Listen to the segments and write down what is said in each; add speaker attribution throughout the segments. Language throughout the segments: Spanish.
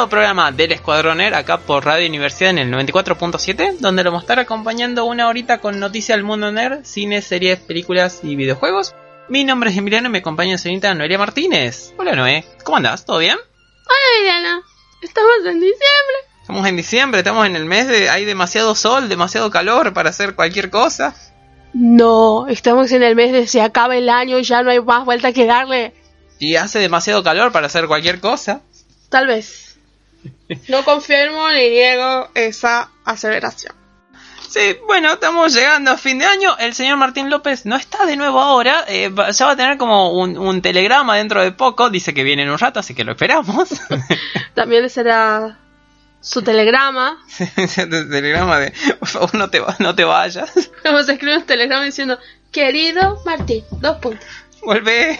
Speaker 1: Nuevo programa del Escuadroner acá por Radio Universidad en el 94.7, donde lo vamos a estar acompañando una horita con noticias del mundo nerd, cine, series, películas y videojuegos. Mi nombre es Emiliano y me acompaña la señorita Noelia Martínez. Hola Noé, ¿cómo andás? ¿Todo bien?
Speaker 2: Hola Emiliano, estamos en diciembre.
Speaker 1: Estamos en diciembre, estamos en el mes de... hay demasiado sol, demasiado calor para hacer cualquier cosa.
Speaker 2: No, estamos en el mes de se acaba el año y ya no hay más vuelta que darle.
Speaker 1: Y hace demasiado calor para hacer cualquier cosa.
Speaker 2: Tal vez. No confirmo ni niego esa aseveración.
Speaker 1: Sí, bueno, estamos llegando a fin de año. El señor Martín López no está de nuevo ahora. eh, ya va a tener como un, un telegrama dentro de poco. Dice que viene en un rato, así que lo esperamos.
Speaker 2: También será su telegrama.
Speaker 1: telegrama de, por favor, no te, va- no te vayas.
Speaker 2: Vamos a escribir un telegrama diciendo, querido Martín, dos puntos.
Speaker 1: Vuelve.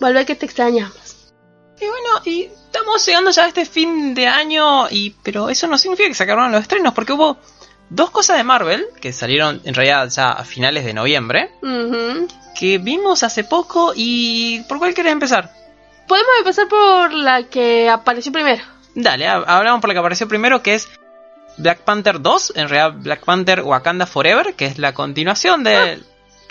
Speaker 2: Vuelve que te extrañamos.
Speaker 1: Y bueno, y estamos llegando ya a este fin de año. y Pero eso no significa que se acabaron los estrenos, porque hubo dos cosas de Marvel que salieron en realidad ya a finales de noviembre. Que vimos hace poco. ¿Y por cuál querés empezar?
Speaker 2: Podemos empezar por la que apareció primero.
Speaker 1: Dale, ha- hablamos por la que apareció primero, que es Black Panther 2, en realidad Black Panther Wakanda Forever, que es la continuación de...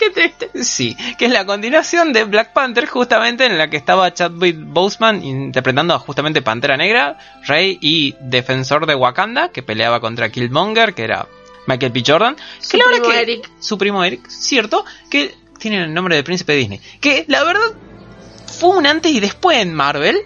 Speaker 2: Qué triste.
Speaker 1: Sí, que es la continuación de Black Panther, justamente en la que estaba Chadwick Boseman interpretando a justamente Pantera Negra, rey y defensor de Wakanda, que peleaba contra Killmonger, que era Michael B. Jordan.
Speaker 2: Su
Speaker 1: que la verdad
Speaker 2: primo
Speaker 1: que-
Speaker 2: Eric.
Speaker 1: Su primo Eric, cierto, que tiene el nombre de príncipe Disney. Que la verdad fue un antes y después en Marvel,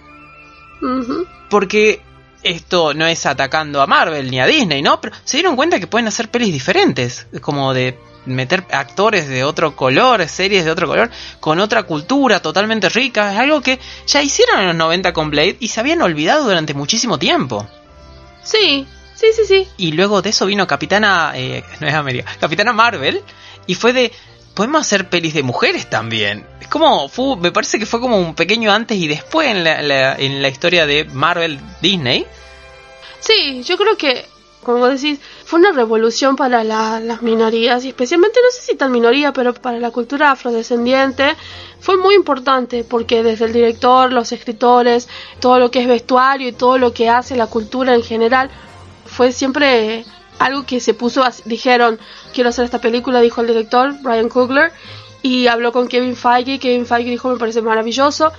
Speaker 1: porque esto no es atacando a Marvel ni a Disney, ¿no? Pero se dieron cuenta que pueden hacer pelis diferentes, como de meter actores de otro color, series de otro color, con otra cultura totalmente rica, es algo que ya hicieron en los 90 con Blade y se habían olvidado durante muchísimo tiempo.
Speaker 2: Sí, sí, sí, sí.
Speaker 1: Y luego de eso vino Capitana, eh, no es América, Capitana Marvel, y fue de, podemos hacer pelis de mujeres también. Es como, fue, me parece que fue como un pequeño antes y después en la, la- en la historia de Marvel Disney.
Speaker 2: Sí, yo creo que, como decís, fue una revolución para la- las minorías y especialmente, no sé si tan minoría, pero para la cultura afrodescendiente fue muy importante porque desde el director, los escritores, todo lo que es vestuario y todo lo que hace la cultura en general, fue siempre algo que se puso, dijeron, quiero hacer esta película, dijo el director, Brian Coogler, y habló con Kevin Feige, Kevin Feige dijo, me parece maravilloso,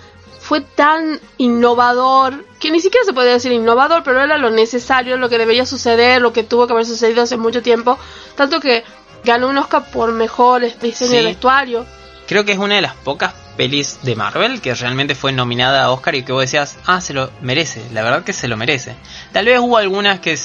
Speaker 2: fue tan innovador, que ni siquiera se puede decir innovador, pero era lo necesario, lo que debería suceder, lo que tuvo que haber sucedido hace mucho tiempo, tanto que ganó un Oscar por mejor diseño
Speaker 1: Sí.
Speaker 2: de vestuario.
Speaker 1: Creo que es una de las pocas pelis de Marvel que realmente fue nominada a Oscar y que vos decías, ah, se lo merece, la verdad que se lo merece. Tal vez hubo algunas que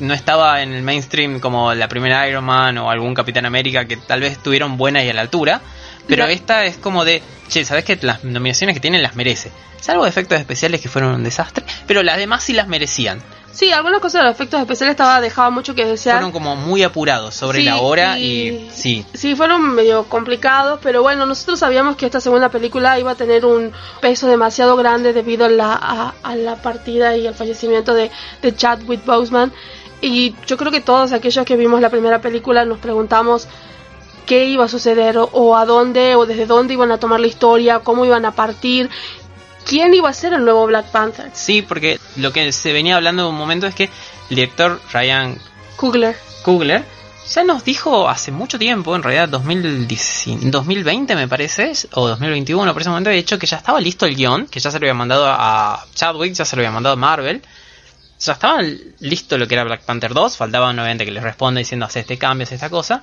Speaker 1: no estaba en el mainstream como la primera Iron Man o algún Capitán América que tal vez estuvieron buenas y a la altura, pero
Speaker 2: La-
Speaker 1: esta es como de, che, sabes que las nominaciones que tienen las merece. Salvo efectos especiales que fueron un desastre, pero las demás sí las merecían.
Speaker 2: Sí, algunas cosas de los efectos especiales estaba dejaba mucho que desear.
Speaker 1: Fueron como muy apurados sobre
Speaker 2: Sí,
Speaker 1: la hora y, sí,
Speaker 2: Sí, fueron medio complicados, pero bueno, nosotros sabíamos que esta segunda película iba a tener un peso demasiado grande debido a la, a, a la partida y al fallecimiento de, de Chadwick Boseman. Y yo creo que todos aquellos que vimos la primera película nos preguntamos qué iba a suceder o, o a dónde o desde dónde iban a tomar la historia, cómo iban a partir, quién iba a ser el nuevo Black Panther.
Speaker 1: Sí, porque lo que se venía hablando en un momento es que el director Ryan
Speaker 2: Coogler.
Speaker 1: Coogler ya nos dijo hace mucho tiempo, en realidad 2010 2020 me parece, o 2021, por ese momento de hecho que ya estaba listo el guion, que ya se lo había mandado a Chadwick, ya se lo había mandado a Marvel, ya estaba listo lo que era Black Panther 2, faltaba obviamente que le responda diciendo hace este cambio, hace esta cosa.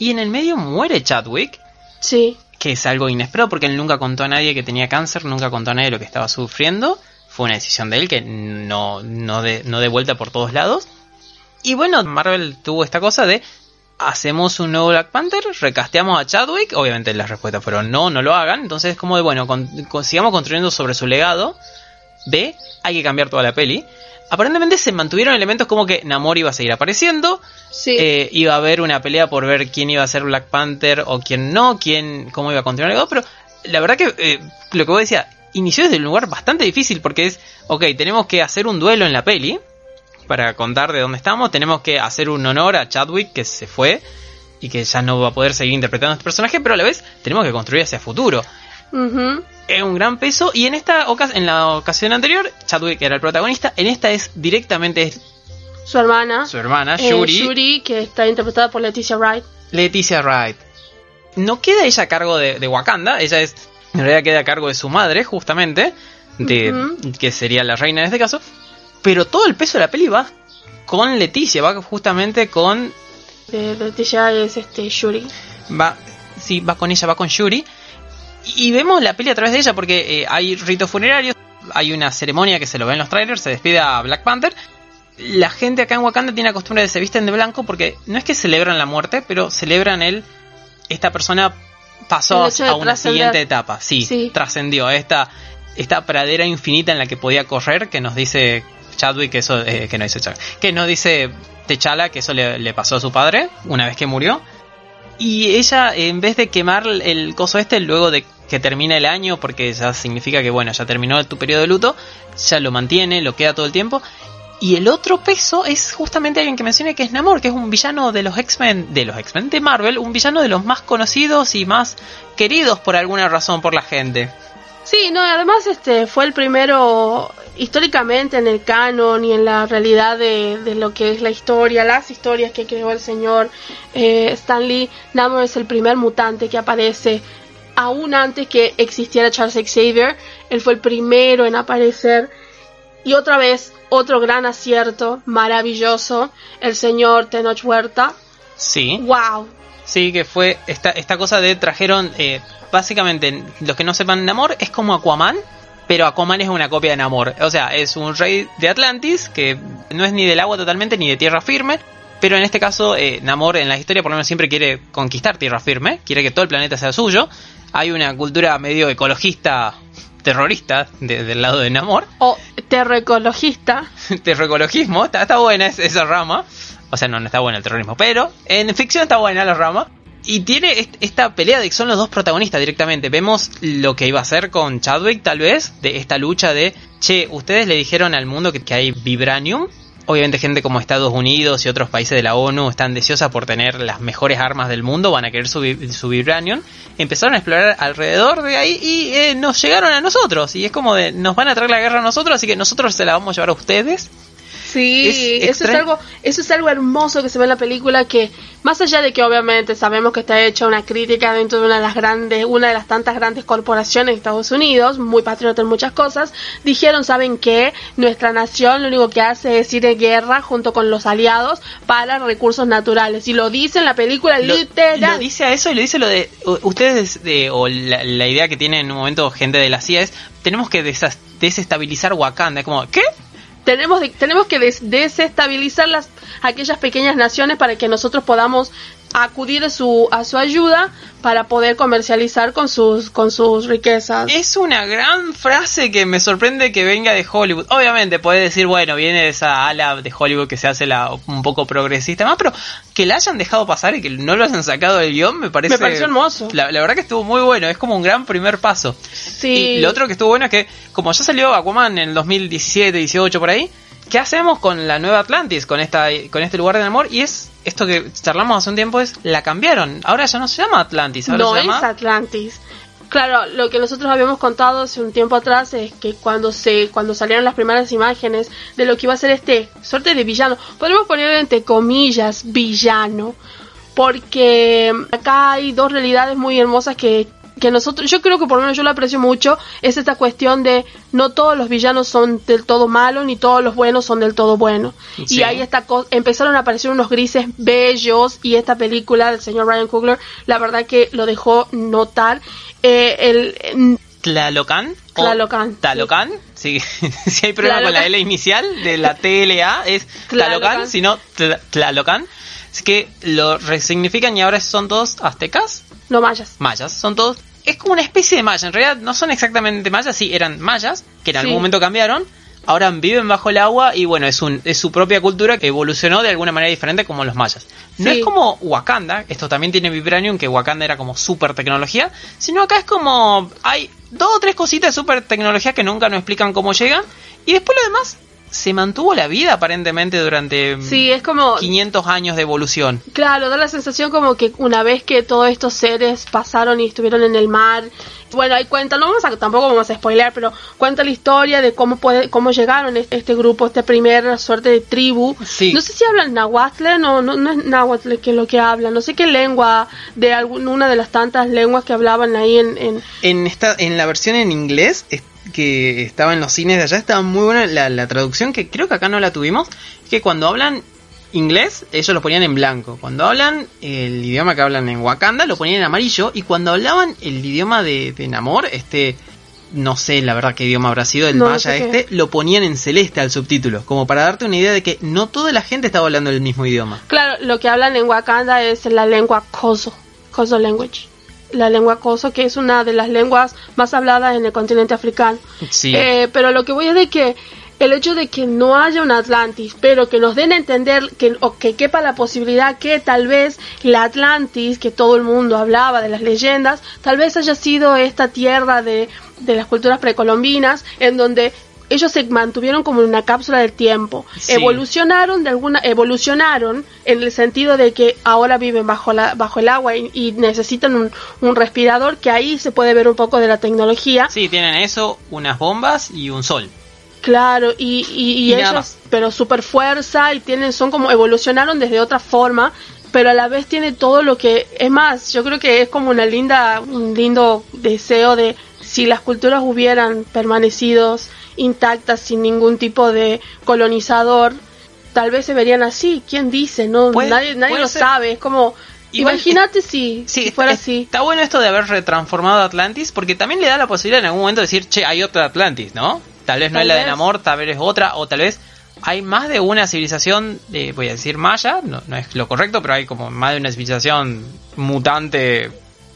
Speaker 1: Y en el medio muere Chadwick,
Speaker 2: Sí.
Speaker 1: que es algo inesperado porque él nunca contó a nadie que tenía cáncer, nunca contó a nadie lo que estaba sufriendo. Fue una decisión de él que no, no, de, no de vuelta por todos lados. Y bueno, Marvel tuvo esta cosa de hacemos un nuevo Black Panther, recasteamos a Chadwick, obviamente las respuestas fueron no, no lo hagan, entonces como de bueno, con- con- sigamos construyendo sobre su legado, B, hay que cambiar toda la peli. Aparentemente se mantuvieron elementos como que Namor iba a seguir apareciendo,
Speaker 2: Sí.
Speaker 1: eh, iba a haber una pelea por ver quién iba a ser Black Panther o quién no, quién, cómo iba a continuar el legado, pero la verdad que eh, lo que vos decías, inició desde un lugar bastante difícil porque es, ok, tenemos que hacer un duelo en la peli para contar de dónde estamos, tenemos que hacer un honor a Chadwick que se fue y que ya no va a poder seguir interpretando a este personaje, pero a la vez tenemos que construir hacia futuro. Es un gran peso y en esta en la ocasión anterior, Chadwick era el protagonista, en esta es directamente es
Speaker 2: Su hermana.
Speaker 1: su hermana,
Speaker 2: eh,
Speaker 1: Shuri.
Speaker 2: Shuri, que está interpretada por Leticia Wright.
Speaker 1: Leticia Wright. No queda ella a cargo de, de Wakanda, ella es. En realidad queda a cargo de su madre, justamente. De. Que sería la reina en este caso. Pero todo el peso de la peli va con Leticia, va justamente con.
Speaker 2: De Leticia es este Shuri.
Speaker 1: Va. Sí, va con ella, va con Shuri. Y, vemos la peli a través de ella porque eh, hay ritos funerarios. Hay una ceremonia que se lo ve en los trailers, se despide a Black Panther. La gente acá en Wakanda tiene la costumbre de se visten de blanco porque no es que celebran la muerte, pero celebran el esta persona pasó a una siguiente etapa. Sí,
Speaker 2: Sí.
Speaker 1: trascendió a esta, esta pradera infinita en la que podía correr, que nos dice Chadwick, que eso, eh, que no dice Chadwick, que nos dice T'Challa, que eso le, le pasó a su padre una vez que murió. Y ella, en vez de quemar el coso este, luego de que termine el año, porque ya significa que, bueno, ya terminó tu periodo de luto, ya lo mantiene, lo queda todo el tiempo. Y el otro peso es justamente alguien que mencioné que es Namor, que es un villano de los X-Men, de los X-Men de Marvel, un villano de los más conocidos y más queridos por alguna razón por la gente.
Speaker 2: Sí, no, además este fue el primero históricamente en el canon y en la realidad de, de lo que es la historia, las historias que creó el señor eh, Stan Lee. Namor es el primer mutante que aparece aún antes que existiera Charles Xavier. Él fue el primero en aparecer. Y otra vez, otro gran acierto, maravilloso, el señor Tenoch Huerta.
Speaker 1: Sí.
Speaker 2: ¡Wow!
Speaker 1: Sí, que fue esta, esta cosa de trajeron, eh, básicamente, los que no sepan Namor, es como Aquaman, pero Aquaman es una copia de Namor. O sea, es un rey de Atlantis, que no es ni del agua totalmente, ni de tierra firme, pero en este caso, eh, Namor en la historia por lo menos siempre quiere conquistar tierra firme, quiere que todo el planeta sea suyo. Hay una cultura medio ecologista, terrorista, de- del lado de Namor.
Speaker 2: O terroecologista.
Speaker 1: terroecologismo, está, está buena es- esa rama. O sea, no, no está buena el terrorismo, pero en ficción está buena la rama. Y tiene est- esta pelea de que son los dos protagonistas directamente. Vemos lo que iba a hacer con Chadwick, tal vez, de esta lucha de, che, ustedes le dijeron al mundo que, que hay vibranium. Obviamente gente como Estados Unidos y otros países de la ONU están deseosas por tener las mejores armas del mundo, van a querer su, su vibranium. Empezaron a explorar alrededor de ahí y eh, nos llegaron a nosotros. Y es como de, nos van a traer la guerra a nosotros, así que nosotros se la vamos a llevar a ustedes.
Speaker 2: Sí,
Speaker 1: Es
Speaker 2: eso es algo, eso es algo hermoso que se ve en la película que más allá de que obviamente sabemos que está hecha una crítica dentro de una de las grandes, una de las tantas grandes corporaciones de Estados Unidos, muy patriota en muchas cosas, dijeron, ¿saben qué? Nuestra nación lo único que hace es ir de guerra junto con los aliados para recursos naturales. Y lo dice en la película
Speaker 1: Lo,
Speaker 2: literal.
Speaker 1: lo dice a eso y lo dice lo de ustedes de, o la, la idea que tiene en un momento gente de la CIA es tenemos que desestabilizar Wakanda. Como, ¿qué?
Speaker 2: Tenemos, de- tenemos que des- desestabilizar las, aquellas pequeñas naciones para que nosotros podamos acudir a su, a su ayuda para poder comercializar con sus, con sus riquezas.
Speaker 1: Es una gran frase que me sorprende que venga de Hollywood. Obviamente puede decir, bueno, viene de esa ala de Hollywood que se hace la un poco progresista más, pero que la hayan dejado pasar y que no lo hayan sacado del guion me parece...
Speaker 2: Me pareció hermoso.
Speaker 1: La, la verdad que estuvo muy bueno, es como un gran primer paso.
Speaker 2: Sí.
Speaker 1: Y lo otro que estuvo bueno es que, como ya salió Aquaman en el 2017, 18 por ahí, ¿qué hacemos con la nueva Atlantis, con esta, con este lugar del amor? Y es esto que charlamos hace un tiempo es la cambiaron. Ahora ya no se llama Atlantis, ahora
Speaker 2: no
Speaker 1: se
Speaker 2: es
Speaker 1: llama
Speaker 2: Atlantis. Claro, lo que nosotros habíamos contado hace un tiempo atrás es que cuando se cuando salieron las primeras imágenes de lo que iba a ser este suerte de villano, podemos poner entre comillas villano, porque acá hay dos realidades muy hermosas que que nosotros, yo creo que por lo menos yo lo aprecio mucho, es esta cuestión de no todos los villanos son del todo malos, ni todos los buenos son del todo buenos.
Speaker 1: Sí.
Speaker 2: Y ahí está, empezaron a aparecer unos grises bellos y esta película del señor Ryan Coogler, la verdad que lo dejó notar. Eh, el,
Speaker 1: Tlalocan. o
Speaker 2: Tlalocan,
Speaker 1: Tlalocan. Sí. si hay problema con la. L inicial de la TLA es Tlalocan,
Speaker 2: Tlalocan.
Speaker 1: sino Tl- Tlalocan. Es que lo resignifican y ahora son todos aztecas,
Speaker 2: no mayas.
Speaker 1: mayas, son todos. Es como una especie de maya, en realidad no son exactamente mayas, sí, eran mayas, que en algún
Speaker 2: Sí.
Speaker 1: momento cambiaron, ahora viven bajo el agua y bueno, es, un, es su propia cultura que evolucionó de alguna manera diferente como los mayas. No
Speaker 2: Sí.
Speaker 1: es como Wakanda, esto también tiene Vibranium, que Wakanda era como super tecnología, sino acá es como hay dos o tres cositas de super tecnología que nunca nos explican cómo llegan y después lo demás se mantuvo la vida aparentemente durante
Speaker 2: Sí, es como,
Speaker 1: 500 años de evolución.
Speaker 2: Claro, da la sensación como que una vez que todos estos seres pasaron y estuvieron en el mar, bueno, ahí cuenta, no vamos a, tampoco vamos a spoilear, pero cuenta la historia de cómo puede, cómo llegaron este, este grupo, esta primera suerte de tribu.
Speaker 1: Sí.
Speaker 2: No sé si hablan náhuatl, no, no, no es náhuatl que es lo que hablan, no sé qué lengua de alguna de las tantas lenguas que hablaban ahí en, en
Speaker 1: En esta, en la versión en inglés que estaba en los cines de allá estaba muy buena la, la traducción que creo que acá no la tuvimos. Que cuando hablan inglés ellos lo ponían en blanco. Cuando hablan el idioma que hablan en Wakanda lo ponían en amarillo y cuando hablaban el idioma de, de Namor este no sé la verdad qué idioma habrá sido el
Speaker 2: No,
Speaker 1: maya este lo ponían en celeste al subtítulo como para darte una idea de que no toda la gente estaba hablando el mismo idioma.
Speaker 2: Claro, lo que hablan en Wakanda es la lengua Koso, Koso language. La lengua Koso, que es una de las lenguas más habladas en el continente africano.
Speaker 1: Sí.
Speaker 2: Eh, pero lo que voy es de que el hecho de que no haya un Atlantis, pero que nos den a entender que, o que quepa la posibilidad que tal vez la Atlantis, que todo el mundo hablaba de las leyendas, tal vez haya sido esta tierra de, de las culturas precolombinas, en donde ellos se mantuvieron como en una cápsula del tiempo,
Speaker 1: Sí.
Speaker 2: evolucionaron de alguna, evolucionaron en el sentido de que ahora viven bajo la, bajo el agua y, y necesitan un, un respirador, que ahí se puede ver un poco de la tecnología.
Speaker 1: Sí, tienen eso, unas bombas y un sol.
Speaker 2: Claro, y, y, y ellos, pero super fuerza y tienen, son como evolucionaron desde otra forma, pero a la vez tiene todo lo que, es más, yo creo que es como una linda, un lindo deseo de si las culturas hubieran permanecido intactas sin ningún tipo de colonizador, tal vez se verían así, ¿quién dice? No,
Speaker 1: Puede-
Speaker 2: nadie, nadie lo
Speaker 1: ser.
Speaker 2: sabe, es como, imagínate si,
Speaker 1: Sí,
Speaker 2: si fuera
Speaker 1: está,
Speaker 2: así.
Speaker 1: está bueno esto de haber retransformado Atlantis, porque también le da la posibilidad en algún momento de decir, che, hay otra Atlantis, ¿no? Tal vez no
Speaker 2: Tal
Speaker 1: es la de
Speaker 2: vez.
Speaker 1: Namor, tal vez es otra, o tal vez hay más de una civilización, de, voy a decir maya, no, no es lo correcto, pero hay como más de una civilización mutante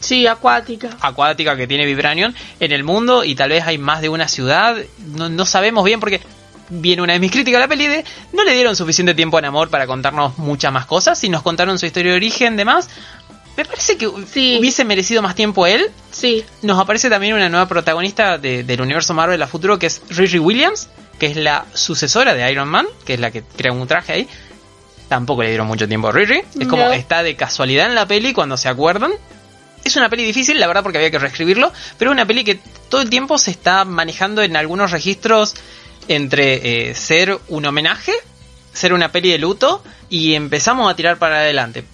Speaker 2: Sí, acuática.
Speaker 1: acuática que tiene Vibranium en el mundo y tal vez hay más de una ciudad, no, no sabemos bien porque viene una de mis críticas a la peli de no le dieron suficiente tiempo a Namor para contarnos muchas más cosas y nos contaron su historia de origen demás. Me parece que
Speaker 2: Sí.
Speaker 1: hubiese merecido más tiempo él.
Speaker 2: Sí,
Speaker 1: Nos aparece también una nueva protagonista de- del universo Marvel a futuro que es Riri Williams, que es la sucesora de Iron Man, que es la que crea un traje ahí. Tampoco le dieron mucho tiempo a Riri. Es como
Speaker 2: No.
Speaker 1: está de casualidad en la peli cuando se acuerdan. Es una peli difícil, la verdad, porque había que reescribirlo, pero es una peli que todo el tiempo se está manejando en algunos registros entre eh, ser un homenaje, ser una peli de luto y empezamos a tirar para adelante.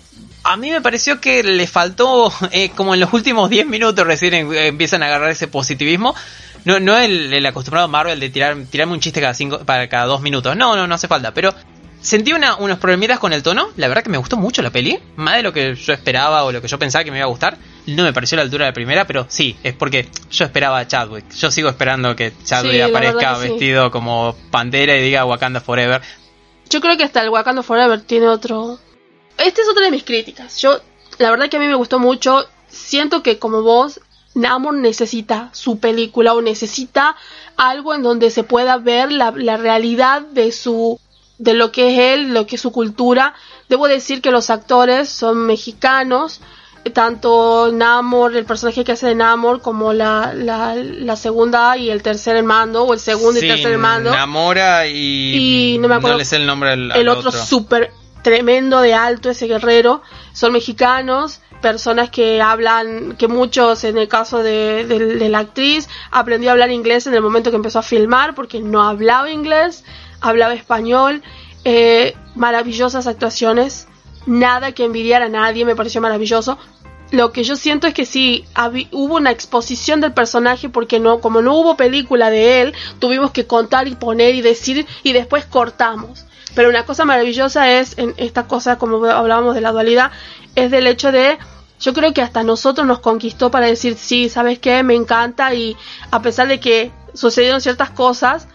Speaker 1: A mí me pareció que le faltó, eh, como en los últimos 10 minutos recién em- empiezan a agarrar ese positivismo. No, no el, el acostumbrado Marvel de tirar, tirarme un chiste cada, cinco, para cada dos minutos. No, no, no hace falta. Pero sentí una, unos problemitas con el tono. La verdad que me gustó mucho la peli. Más de lo que yo esperaba o lo que yo pensaba que me iba a gustar. No me pareció a la altura de la primera, pero sí, es porque yo esperaba a Chadwick. Yo sigo esperando que Chadwick
Speaker 2: Sí,
Speaker 1: aparezca
Speaker 2: sí.
Speaker 1: vestido como pantera y diga Wakanda Forever.
Speaker 2: Yo creo que hasta el Wakanda Forever tiene otro. Esta es otra de mis críticas. Yo, la verdad que a mí me gustó mucho. Siento que como vos, Namor necesita su película o necesita algo en donde se pueda ver la, la realidad de su de lo que es él, lo que es su cultura. Debo decir que los actores son mexicanos, tanto Namor, el personaje que hace de Namor, como la, la, la segunda y el tercer en mando, o el segundo y
Speaker 1: Sí,
Speaker 2: tercer en mando
Speaker 1: Namora y,
Speaker 2: Y no me acuerdo-
Speaker 1: le sé el nombre al,
Speaker 2: el
Speaker 1: al
Speaker 2: otro. súper tremendo de alto, ese guerrero, son mexicanos, personas que hablan, que muchos en el caso de, de- de la actriz aprendió a hablar inglés en el momento que empezó a filmar porque no hablaba inglés, hablaba español, eh, maravillosas actuaciones, nada que envidiar a nadie, me pareció maravilloso. lo que yo siento es que sí hubo una exposición del personaje porque no como no hubo película de él tuvimos que contar y poner y decir y después cortamos pero una cosa maravillosa es en esta cosa como hablábamos de la dualidad es del hecho de yo creo que hasta nosotros nos conquistó para decir sí sabes qué me encanta y a pesar de que sucedieron ciertas cosas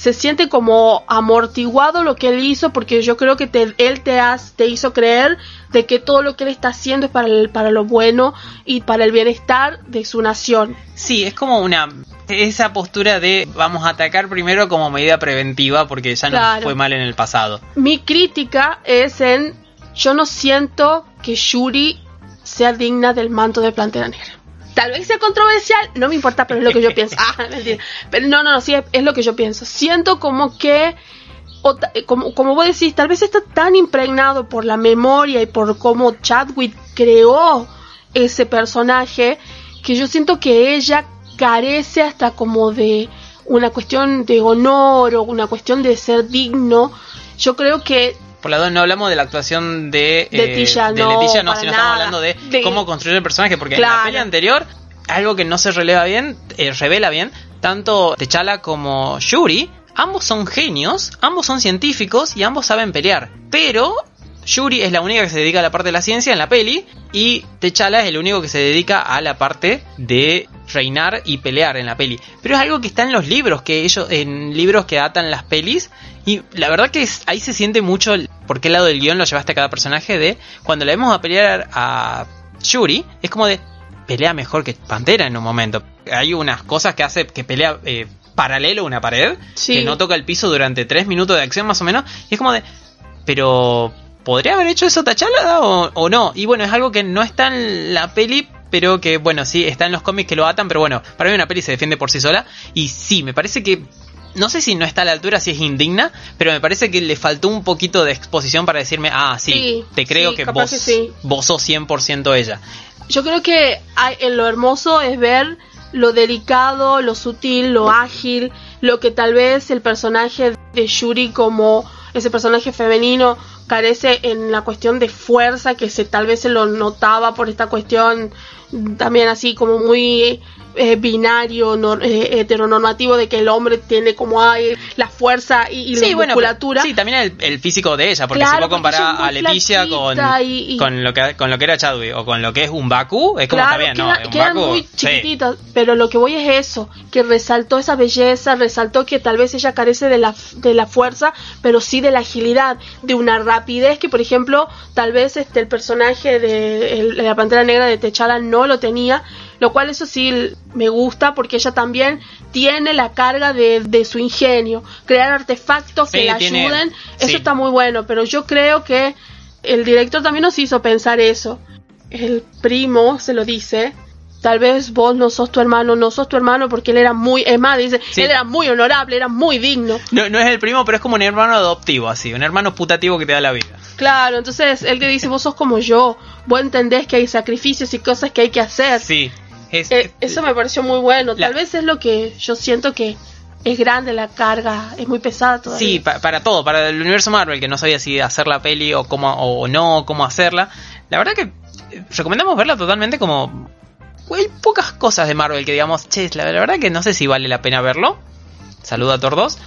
Speaker 2: se siente como amortiguado lo que él hizo porque yo creo que te- él te, has, te hizo creer de que todo lo que él está haciendo es para, el- para lo bueno y para el bienestar de su nación.
Speaker 1: Sí, es como una esa postura de vamos a atacar primero como medida preventiva porque ya
Speaker 2: Claro.
Speaker 1: nos fue mal en el pasado.
Speaker 2: Mi crítica es en yo no siento que Shuri sea digna del manto de Plantera Negra. Tal vez sea controversial, no me importa, pero es lo que yo pienso. Ah, mentira. Pero no, no, no, sí, es, es lo que yo pienso. Siento como que, o eh, como, como vos decís, tal vez está tan impregnado por la memoria y por cómo Chadwick creó ese personaje, que yo siento que ella carece hasta como de una cuestión de honor o una cuestión de ser digno. Yo creo que
Speaker 1: Por la dos no hablamos de la actuación de, eh,
Speaker 2: Tisha,
Speaker 1: de
Speaker 2: no,
Speaker 1: Leticia, no, sino
Speaker 2: nada.
Speaker 1: estamos hablando de,
Speaker 2: De-
Speaker 1: cómo construir el personaje, porque en la peli anterior, algo que no se releva bien, eh, revela bien, tanto T'Challa como Yuri, ambos son genios, ambos son científicos y ambos saben pelear. Pero Yuri es la única que se dedica a la parte de la ciencia en la peli y T'Challa es el único que se dedica a la parte de reinar y pelear en la peli. Pero es algo que está en los libros, que ellos en libros que atan las pelis y la verdad que es- ahí se siente mucho el- por qué lado del guion lo llevaste a cada personaje de cuando le vemos a pelear a Yuri, es como de pelea mejor que Pantera en un momento. Hay unas cosas que hace que pelea eh, paralelo a una pared,
Speaker 2: Sí.
Speaker 1: que no toca el piso durante tres minutos de acción más o menos, y es como de, pero ¿podría haber hecho eso T'Challa o, o no? Y bueno, es algo que no está en la peli, pero que bueno, sí, está en los cómics que lo atan, pero bueno, para mí una peli se defiende por sí sola, y sí, me parece que no sé si no está a la altura, si es indigna, pero me parece que le faltó un poquito de exposición para decirme, ah, sí,
Speaker 2: Sí,
Speaker 1: te creo
Speaker 2: sí,
Speaker 1: que vos,
Speaker 2: que sí.
Speaker 1: vos sos 100% ella.
Speaker 2: yo creo que hay, en lo hermoso es ver lo delicado, lo sutil, lo ágil, lo que tal vez el personaje de Yuri como ese personaje femenino carece en la cuestión de fuerza que se tal vez se lo notaba por esta cuestión también así como muy eh, binario eh, heteronormativo de que el hombre tiene como hay la fuerza y, y la musculatura
Speaker 1: sí, también el, el físico de ella, porque
Speaker 2: Claro,
Speaker 1: si vos comparás a Leticia con,
Speaker 2: flaquita y- y-
Speaker 1: con, lo que, con lo que era Chadwick o con lo que es un Baku, es como
Speaker 2: Claro,
Speaker 1: ¿no?
Speaker 2: queda-
Speaker 1: Un
Speaker 2: quedan
Speaker 1: Baku,
Speaker 2: muy
Speaker 1: sí.
Speaker 2: chiquititas, pero lo que voy es eso, que resaltó esa belleza, resaltó que tal vez ella carece de la, de la fuerza, pero sí de la agilidad, de una rapidez que, por ejemplo, tal vez este el personaje de, el- de la Pantera Negra de Techala no lo tenía, lo cual eso sí me gusta porque ella también tiene la carga de, de su ingenio, crear artefactos
Speaker 1: Sí,
Speaker 2: que la
Speaker 1: tiene-
Speaker 2: ayuden, eso está muy bueno, pero yo creo que el director también nos hizo pensar eso. El primo se lo dice. Tal vez vos no sos tu hermano, no sos tu hermano porque él era muy, es más, dice,
Speaker 1: Sí.
Speaker 2: él era muy honorable, era muy digno.
Speaker 1: No, no es el primo, pero es como un hermano adoptivo, así, un hermano putativo que te da la vida.
Speaker 2: Claro, entonces él te dice, vos sos como yo, vos entendés que hay sacrificios y cosas que hay que hacer.
Speaker 1: Sí. Es,
Speaker 2: Eh, eso me pareció muy bueno.
Speaker 1: La-
Speaker 2: Tal vez es lo que yo siento que es grande la carga, es muy pesada todavía.
Speaker 1: Sí, pa- para todo, para el universo Marvel, que no sabía si hacer la peli o cómo o no, cómo hacerla. La verdad que eh, recomendamos verla totalmente como... Hay pocas cosas de Marvel que digamos, che, la, la verdad que no sé si vale la pena verlo. Saluda a Tordos.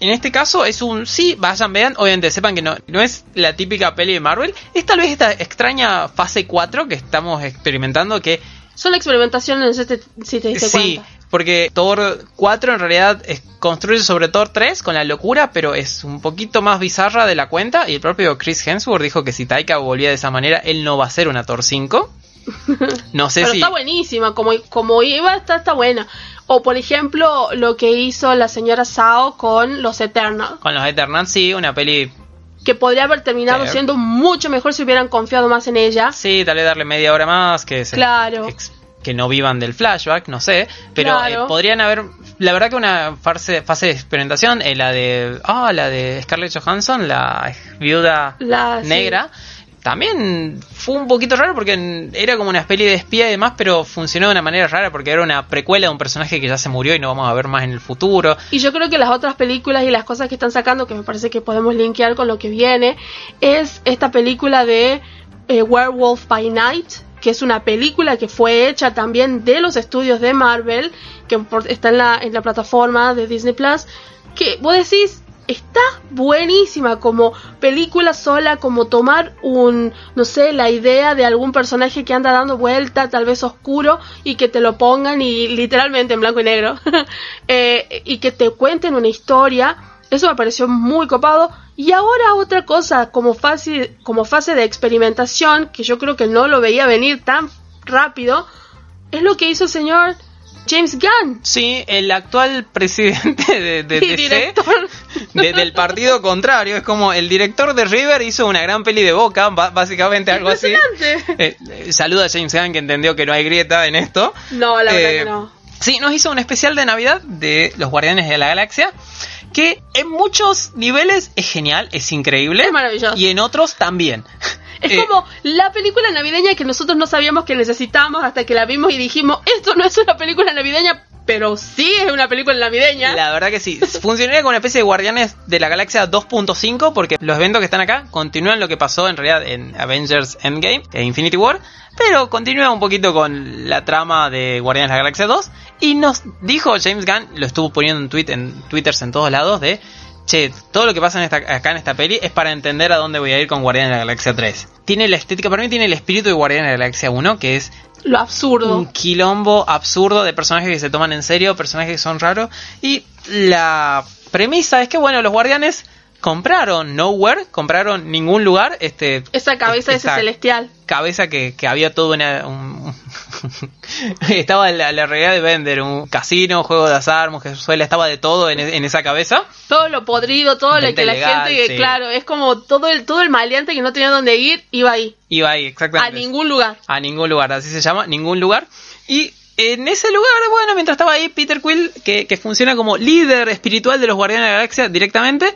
Speaker 1: En este caso es un sí, vayan, vean. Obviamente sepan que no, no es la típica peli de Marvel. Es tal vez esta extraña fase 4 que estamos experimentando que
Speaker 2: Son experimentaciones, si te diste
Speaker 1: Sí,
Speaker 2: cuenta.
Speaker 1: porque Thor 4 en realidad es- construye sobre Thor 3 con la locura, pero es un poquito más bizarra de la cuenta. Y el propio Chris Hemsworth dijo que si Taika volvía de esa manera, él no va a ser una Thor 5. No sé
Speaker 2: Pero
Speaker 1: si.
Speaker 2: está buenísima, como, como iba, está, está buena. O por ejemplo, lo que hizo la señora Sao con los Eternals,
Speaker 1: Con los Eternals, sí, una peli.
Speaker 2: que podría haber terminado
Speaker 1: Sí.
Speaker 2: siendo mucho mejor si hubieran confiado más en ella.
Speaker 1: Sí, tal vez darle media hora más, que se-
Speaker 2: Claro.
Speaker 1: que no vivan del flashback, no sé. Pero
Speaker 2: Claro.
Speaker 1: eh, podrían haber. La verdad que una fase, fase de experimentación, eh, la de. Ah, la de Scarlett Johansson, la viuda
Speaker 2: La- sí.
Speaker 1: También fue un poquito raro porque era como una especie de espía y demás, pero funcionó de una manera rara porque era una precuela de un personaje que ya se murió y no vamos a ver más en el futuro.
Speaker 2: Y yo creo que las otras películas y las cosas que están sacando, que me parece que podemos linkear con lo que viene, es esta película de eh, Werewolf by Night, que es una película que fue hecha también de los estudios de Marvel, que está en la, en la plataforma de Disney Plus, que vos decís, está buenísima como película sola, como tomar un, no sé, la idea de algún personaje que anda dando vuelta, tal vez oscuro, y que te lo pongan y literalmente en blanco y negro, eh, y que te cuenten una historia. Eso me pareció muy copado. Y ahora otra cosa, como fase, como fase de experimentación, que yo creo que no lo veía venir tan rápido, es lo que hizo el señor James Gunn.
Speaker 1: Sí, el actual presidente de, de
Speaker 2: director.
Speaker 1: del partido contrario, es como el director de River hizo una gran peli de Boca, básicamente algo así. Eh, eh, saluda a James Gunn que entendió que no hay grieta en esto.
Speaker 2: No, la verdad
Speaker 1: Eh,
Speaker 2: que no.
Speaker 1: Sí, nos hizo un especial de Navidad de los Guardianes de la Galaxia. Que en muchos niveles es genial, es increíble.
Speaker 2: Es maravilloso.
Speaker 1: Y en otros también.
Speaker 2: Es
Speaker 1: Eh,
Speaker 2: como la película navideña que nosotros no sabíamos que necesitábamos hasta que la vimos y dijimos, esto no es una película navideña, pero sí es una película navideña.
Speaker 1: La verdad que sí. Funcionaría como una especie de Guardianes de la Galaxia 2.5 porque los eventos que están acá continúan lo que pasó en realidad en Avengers Endgame e Infinity War, pero continúa un poquito con la trama de Guardianes de la Galaxia 2 y nos dijo James Gunn, lo estuvo poniendo en tweet en twitters en todos lados de Che, todo lo que pasa en esta, acá en esta peli es para entender a dónde voy a ir con Guardianes de la Galaxia 3. Tiene la estética, para mí tiene el espíritu de Guardianes de la Galaxia 1, que es
Speaker 2: Lo absurdo.
Speaker 1: un quilombo absurdo de personajes que se toman en serio, personajes que son raros. Y la premisa es que, bueno, los guardianes compraron Nowhere, compraron ningún lugar. Este,
Speaker 2: Esa cabeza ese celestial.
Speaker 1: cabeza que, que había todo una, un- estaba la, la realidad de vender un casino, juego de azar, mujerzuela, estaba de todo en, en esa cabeza.
Speaker 2: Todo lo podrido, todo lo que la gente,
Speaker 1: sí.
Speaker 2: claro, es como todo el, todo el maleante que no tenía dónde ir, iba ahí.
Speaker 1: Iba ahí,
Speaker 2: A
Speaker 1: exactamente.
Speaker 2: ningún lugar.
Speaker 1: A ningún lugar, así se llama, ningún lugar. Y en ese lugar, bueno, mientras estaba ahí Peter Quill, que, que funciona como líder espiritual de los Guardianes de la Galaxia directamente,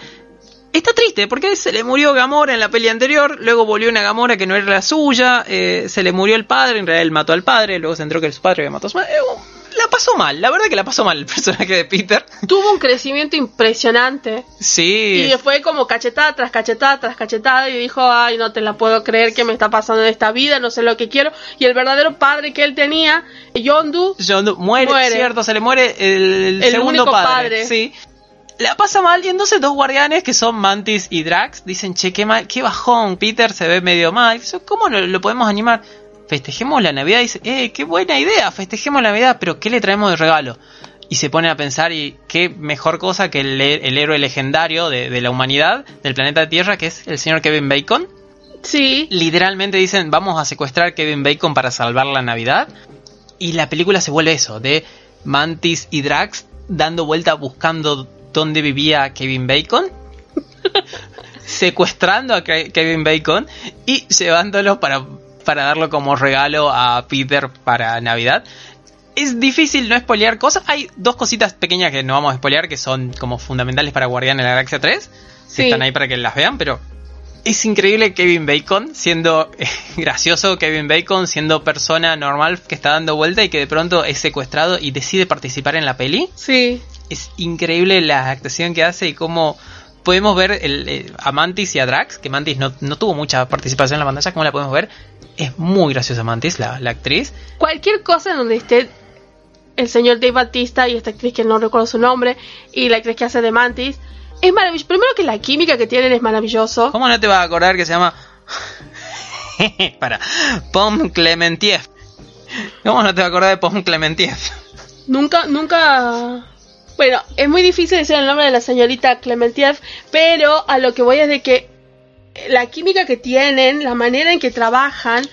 Speaker 1: está triste porque se le murió Gamora en la peli anterior, luego volvió una Gamora que no era la suya, eh, se le murió el padre, en realidad él mató al padre, luego se enteró que su padre había matado a su madre. Eh, la pasó mal, la verdad que la pasó mal el personaje de Peter.
Speaker 2: Tuvo un crecimiento impresionante.
Speaker 1: Sí.
Speaker 2: Y fue como cachetada tras cachetada tras cachetada y dijo, ay, no te la puedo creer que me está pasando en esta vida, no sé lo que quiero. Y el verdadero padre que él tenía, Yondu,
Speaker 1: Doe muere,
Speaker 2: Muere.
Speaker 1: cierto, se le muere el,
Speaker 2: El
Speaker 1: segundo
Speaker 2: único
Speaker 1: padre,
Speaker 2: padre.
Speaker 1: Sí. La pasa mal y entonces dos guardianes que son Mantis y Drax dicen, che, qué, mal, qué bajón, Peter se ve medio mal. ¿Cómo lo, lo podemos animar? Festejemos la Navidad. Dice, eh, qué buena idea, festejemos la Navidad, pero ¿qué le traemos de regalo? Y se pone a pensar, y qué mejor cosa que el, el héroe legendario de, de la humanidad, del planeta Tierra, que es el señor Kevin Bacon
Speaker 2: sí,
Speaker 1: literalmente dicen vamos a secuestrar a Kevin Bacon para salvar la Navidad. Y la película se vuelve eso, de Mantis y Drax dando vuelta buscando dónde vivía Kevin Bacon. secuestrando a Ke- Kevin Bacon y llevándolo para, para darlo como regalo a Peter para Navidad. Es difícil no spoilear cosas. Hay dos cositas pequeñas que no vamos a spoilear que son como fundamentales para Guardián de la Galaxia 3. Que
Speaker 2: Sí.
Speaker 1: están ahí para que las vean, pero es increíble Kevin Bacon siendo eh, gracioso, Kevin Bacon siendo persona normal que está dando vuelta y que de pronto es secuestrado y decide participar en la peli.
Speaker 2: sí.
Speaker 1: Es increíble la actuación que hace y cómo podemos ver el, eh, a Mantis y a Drax, que Mantis no, no tuvo mucha participación en la pantalla, como la podemos ver. Es muy graciosa Mantis, la, la actriz.
Speaker 2: Cualquier cosa en donde esté el señor Dave Batista y esta actriz que no recuerdo su nombre y la actriz que hace de Mantis, es maravilloso. Primero que la química que tienen es maravilloso.
Speaker 1: ¿Cómo no te vas a acordar que se llama... Para, Pom Clementiev. ¿Cómo no te vas a acordar de Pom Clementiev?
Speaker 2: Nunca, nunca. Bueno, es muy difícil decir el nombre de la señorita Clementiev, pero a lo que voy es de que la química que tienen, la manera en que trabajan,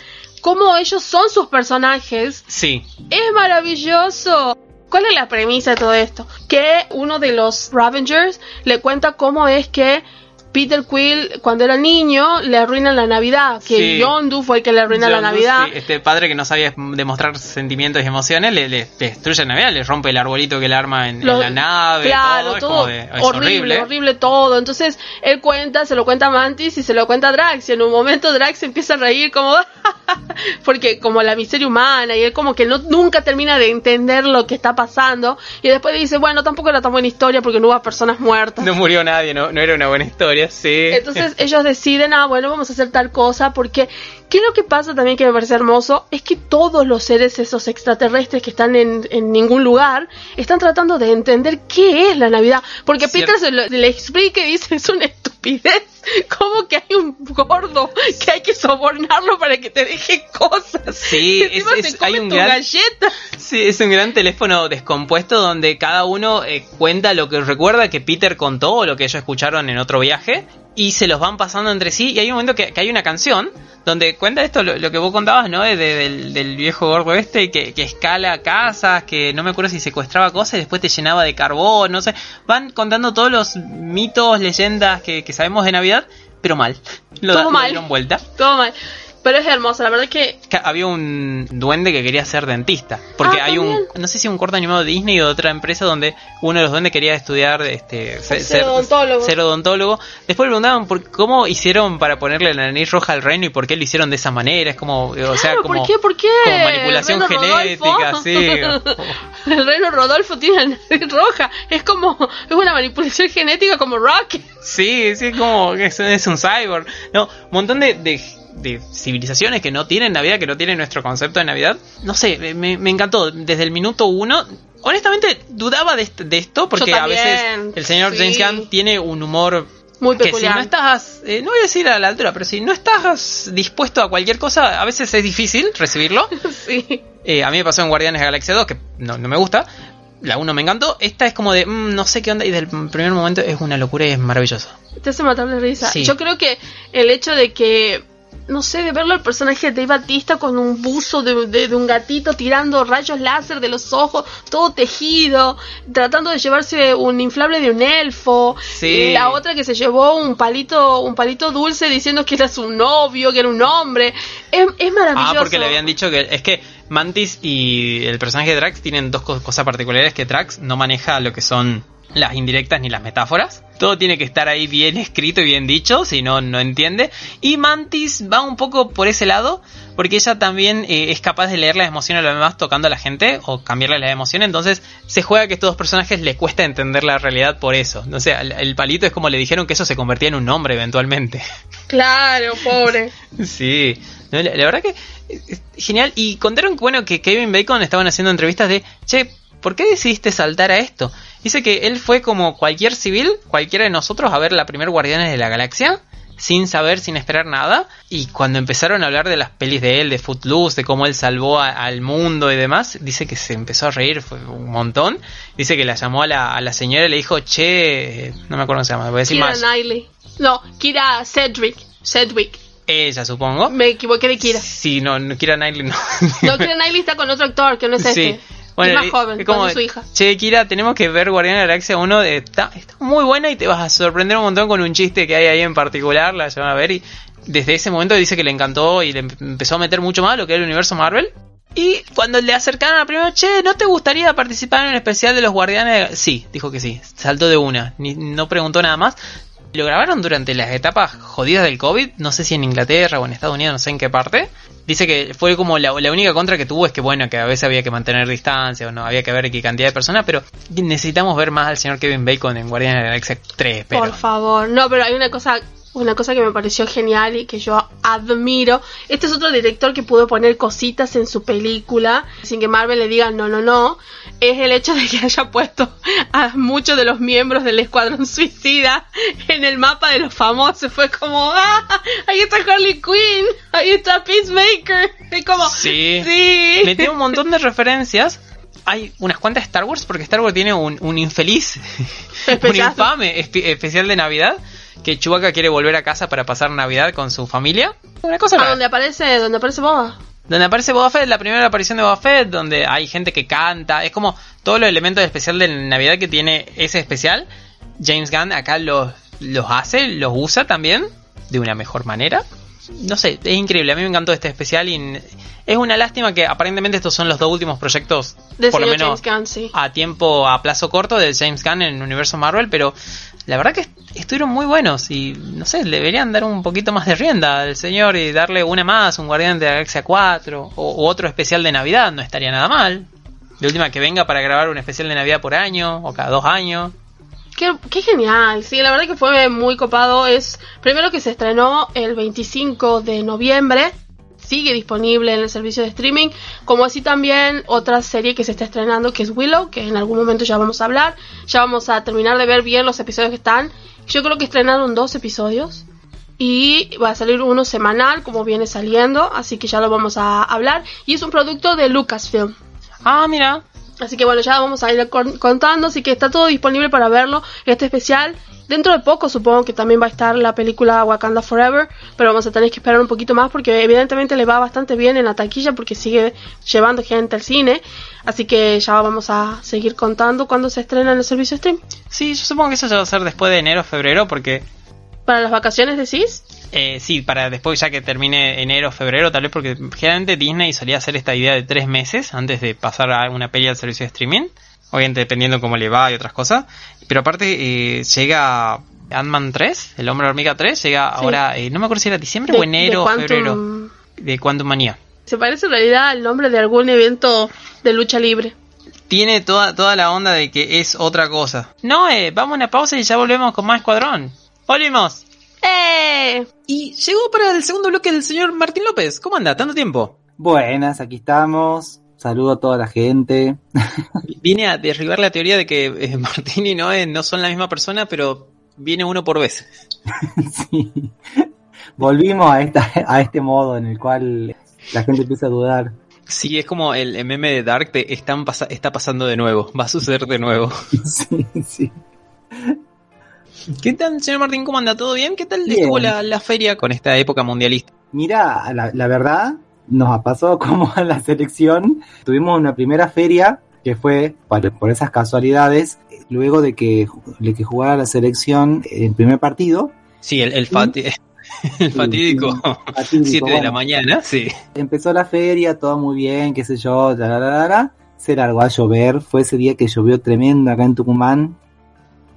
Speaker 2: cómo ellos son sus personajes,
Speaker 1: Sí,
Speaker 2: es maravilloso. ¿Cuál es la premisa de todo esto? Que uno de los Ravengers le cuenta cómo es que Peter Quill, cuando era niño, le arruinan la Navidad. Que
Speaker 1: Sí.
Speaker 2: Yondu fue el que le arruina la Navidad.
Speaker 1: sí, este padre que no sabía demostrar sentimientos y emociones le, le- le destruye la Navidad, le rompe el arbolito que él arma en, la nave.
Speaker 2: Claro,
Speaker 1: todo, es
Speaker 2: todo,
Speaker 1: como de- es
Speaker 2: horrible, horrible, todo. Entonces él cuenta, se lo cuenta a Mantis y se lo cuenta a Drax. Y en un momento Drax empieza a reír como porque como la miseria humana y él como que no nunca termina de entender lo que está pasando y después dice bueno tampoco era tan buena historia porque no hubo personas muertas.
Speaker 1: No murió nadie, no, no era una buena historia. Sí.
Speaker 2: Entonces ellos deciden, ah, bueno, vamos a hacer tal cosa, porque ¿qué es lo que pasa también que me parece hermoso? Es que todos los seres esos extraterrestres que están en, en ningún lugar están tratando de entender qué es la Navidad, porque
Speaker 1: Cierto.
Speaker 2: Peter se lo- le explica y dice, es una estupidez, como que hay un gordo que hay que sobornarlo para que te deje cosas.
Speaker 1: Sí, es- es-
Speaker 2: come
Speaker 1: hay un
Speaker 2: tu
Speaker 1: gran-
Speaker 2: galleta.
Speaker 1: Sí, es un gran teléfono descompuesto donde cada uno eh, cuenta lo que recuerda que Peter contó o lo que ellos escucharon en otro viaje y se los van pasando entre sí y hay un momento que, que hay una canción donde cuenta esto, lo, lo que vos contabas, ¿no? De- de- del, del viejo gordo este que, que escala casas, que no me acuerdo si secuestraba cosas y después te llenaba de carbón, no sé. Van contando todos los mitos, leyendas que, que sabemos de Navidad, pero mal. Lo,
Speaker 2: Todo mal.
Speaker 1: dieron vuelta.
Speaker 2: Todo mal. Pero es hermoso, la verdad que
Speaker 1: Que había un duende que quería ser dentista. Porque
Speaker 2: Ah,
Speaker 1: hay un, no sé si un corto animado de Disney o de otra empresa donde uno de los duendes quería estudiar este, se-
Speaker 2: ser odontólogo.
Speaker 1: ser odontólogo. Después le preguntaban por cómo hicieron para ponerle la nariz roja al reino y por qué lo hicieron de esa manera. Es como, o sea, como,
Speaker 2: ¿por qué? ¿Por qué?
Speaker 1: como manipulación genética,
Speaker 2: Rodolfo.
Speaker 1: sí.
Speaker 2: El reino Rodolfo tiene la nariz roja. Es como, es una manipulación genética como Rocket.
Speaker 1: Sí, sí, es como es, es un cyborg. No, un montón de, de, de civilizaciones que no tienen Navidad, que no tienen nuestro concepto de Navidad. No sé, me, me encantó. Desde el minuto uno, honestamente, dudaba de, est- de esto porque a veces el señor
Speaker 2: sí.
Speaker 1: James Gunn tiene un humor
Speaker 2: Muy
Speaker 1: que si
Speaker 2: peculiar.
Speaker 1: no estás, eh, no voy a decir a la altura, pero si no estás dispuesto a cualquier cosa, a veces es difícil recibirlo.
Speaker 2: sí.
Speaker 1: Eh, a mí me pasó en Guardianes de la Galaxia 2, que no, no me gusta. La 1 me encantó. Esta es como de, "Mm, no sé qué onda. Y del primer momento es una locura y es maravilloso.
Speaker 2: Te hace matar de risa.
Speaker 1: Sí.
Speaker 2: Yo creo que el hecho de que, no sé, de verlo al personaje de Dave Batista con un buzo de, de- de un gatito tirando rayos láser de los ojos, todo tejido, tratando de llevarse un inflable de un elfo.
Speaker 1: Sí.
Speaker 2: Y la otra que se llevó un palito, un palito dulce diciendo que era su novio, que era un hombre. Es, es maravilloso.
Speaker 1: Ah, porque le habían dicho que es que Mantis y el personaje de Drax tienen dos co- cosas particulares que Drax no maneja lo que son las indirectas ni las metáforas. Todo tiene que estar ahí bien escrito y bien dicho, si no, no entiende. Y Mantis va un poco por ese lado, porque ella también eh, es capaz de leer las emociones a los demás tocando a la gente o cambiarle la emoción. Entonces se juega que a estos dos personajes les cuesta entender la realidad por eso. No sé, el, el palito es como le dijeron que eso se convertía en un nombre eventualmente.
Speaker 2: Claro, pobre.
Speaker 1: Sí, la, la verdad que es genial. Y contaron que, bueno, que Kevin Bacon estaban haciendo entrevistas de, che, ¿por qué decidiste saltar a esto? Dice que él fue como cualquier civil, cualquiera de nosotros, a ver la primer Guardianes de la Galaxia, sin saber, sin esperar nada. Y cuando empezaron a hablar de las pelis de él, de Footloose, de cómo él salvó a- al mundo y demás, dice que se empezó a reír fue un montón. Dice que la llamó a la, a la señora y le dijo, che, no me acuerdo cómo se llama, voy a decir
Speaker 2: Kira
Speaker 1: más.
Speaker 2: Knightley. No, Kira Cedric. Cedric.
Speaker 1: Ella, supongo.
Speaker 2: Me equivoqué de Kira.
Speaker 1: Sí, no, no Kira Knightley no.
Speaker 2: No, Kira Knightley está con otro actor que no es este. Es más joven,
Speaker 1: es como,
Speaker 2: con su hija.
Speaker 1: Che, Kira, tenemos que ver Guardián de la Galaxia 1. de- Está, está muy buena y te vas a sorprender un montón con un chiste que hay ahí en particular. La van a ver y desde ese momento dice que le encantó y le em- empezó a meter mucho más lo que era el universo Marvel. Y cuando le acercaron a primero, che, ¿no te gustaría participar en un especial de los Guardianes? de-?" Sí, dijo que sí. Saltó de una. Ni, no preguntó nada más. Lo grabaron durante las etapas jodidas del COVID, no sé si en Inglaterra o en Estados Unidos, no sé en qué parte. Dice que fue como la, la única contra que tuvo es que bueno, que a veces había que mantener distancia o no, había que ver qué cantidad de personas, pero necesitamos ver más al señor Kevin Bacon en Guardianes de la Galaxia 3, pero
Speaker 2: Por favor. No, pero hay una cosa, una cosa que me pareció genial y que yo admiro. Este es otro director que pudo poner cositas en su película sin que Marvel le diga no, no, no. Es el hecho de que haya puesto a muchos de los miembros del Escuadrón Suicida en el mapa de los famosos. Fue como, ¡ah! Ahí está Harley Quinn, ahí está Peacemaker. Es como,
Speaker 1: Sí.
Speaker 2: sí.
Speaker 1: metió un montón de referencias. Hay unas cuantas Star Wars, porque Star Wars tiene un, un infeliz, un infame espe- especial de Navidad, que Chewbacca quiere volver a casa para pasar Navidad con su familia. Una cosa
Speaker 2: Ah, donde aparece, donde aparece Boba.
Speaker 1: Donde aparece Boba Fett, la primera aparición de Boba Fett, donde hay gente que canta, es como todos los elementos especial de Navidad que tiene ese especial. James Gunn acá los, los hace, los usa también, de una mejor manera. No sé, es increíble, a mí me encantó este especial y es una lástima que aparentemente estos son los dos últimos proyectos, por lo menos
Speaker 2: James Gunn, sí.
Speaker 1: a tiempo, a plazo corto de James Gunn en el universo Marvel, pero la verdad que est- estuvieron muy buenos y no sé, le deberían dar un poquito más de rienda al señor y darle una más, un Guardián de la Galaxia 4 o otro especial de Navidad, no estaría nada mal. De última que venga para grabar un especial de Navidad por año o cada dos años.
Speaker 2: Qué, qué genial, sí, la verdad que fue muy copado. Es primero que se estrenó el 25 de noviembre, sigue disponible en el servicio de streaming, como así también otra serie que se está estrenando que es Willow, que en algún momento ya vamos a hablar, ya vamos a terminar de ver bien los episodios que están. Yo creo que estrenaron dos episodios y va a salir uno semanal como viene saliendo, así que ya lo vamos a hablar y es un producto de Lucasfilm.
Speaker 1: Ah, mira.
Speaker 2: Así que bueno, ya vamos a ir con- contando, así que está todo disponible para verlo, este especial. Dentro de poco supongo que también va a estar la película Wakanda Forever, pero vamos a tener que esperar un poquito más porque evidentemente le va bastante bien en la taquilla porque sigue llevando gente al cine. Así que ya vamos a seguir contando cuando se estrena en el servicio stream.
Speaker 1: Sí, yo supongo que eso ya va a ser después de enero o febrero, porque
Speaker 2: Para las vacaciones decís,
Speaker 1: eh, sí, para después ya que termine enero o febrero, tal vez porque generalmente Disney solía hacer esta idea de tres meses antes de pasar a una peli al servicio de streaming. Obviamente dependiendo cómo le va y otras cosas. Pero aparte eh, llega Ant-Man 3, el hombre hormiga 3, llega ahora, eh, no me acuerdo si era diciembre o
Speaker 2: de-
Speaker 1: enero
Speaker 2: de
Speaker 1: o
Speaker 2: Quantum-
Speaker 1: febrero, de Quantum Manía.
Speaker 2: se parece en realidad al nombre de algún evento de lucha libre.
Speaker 1: Tiene toda, toda la onda de que es otra cosa. No, eh, vamos a una pausa y ya volvemos con más Escuadrón. ¡Volvimos!
Speaker 2: ¡Eh!
Speaker 1: Y llegó para el segundo bloque el señor Martín López. ¿Cómo anda? ¿Tanto tiempo?
Speaker 3: Buenas, aquí estamos. Saludo a toda la gente.
Speaker 1: Vine a derribar la teoría de que eh, Martín y Noé no son la misma persona, pero viene uno por vez.
Speaker 3: Sí. Volvimos a, esta, a este modo en el cual la gente empieza a dudar.
Speaker 1: Sí, es como el, meme de Dark de están pasa- está pasando de nuevo, va a suceder de nuevo.
Speaker 3: Sí, sí.
Speaker 1: ¿Qué tal, señor Martín? ¿Cómo anda? ¿Todo bien? ¿Qué tal
Speaker 3: Bien.
Speaker 1: estuvo la, la feria con esta época mundialista?
Speaker 3: Mira, la, la verdad, nos pasó como a la selección. Tuvimos una primera feria que fue, por, esas casualidades, luego de que, de que jugara la selección el primer partido.
Speaker 1: Sí, el, el, fati- el fatídico
Speaker 3: fatídico,
Speaker 1: 7 de la mañana, sí.
Speaker 3: Empezó la feria, todo muy bien, qué sé yo, la, la, la, se largó a llover, fue ese día que llovió tremendo acá en Tucumán,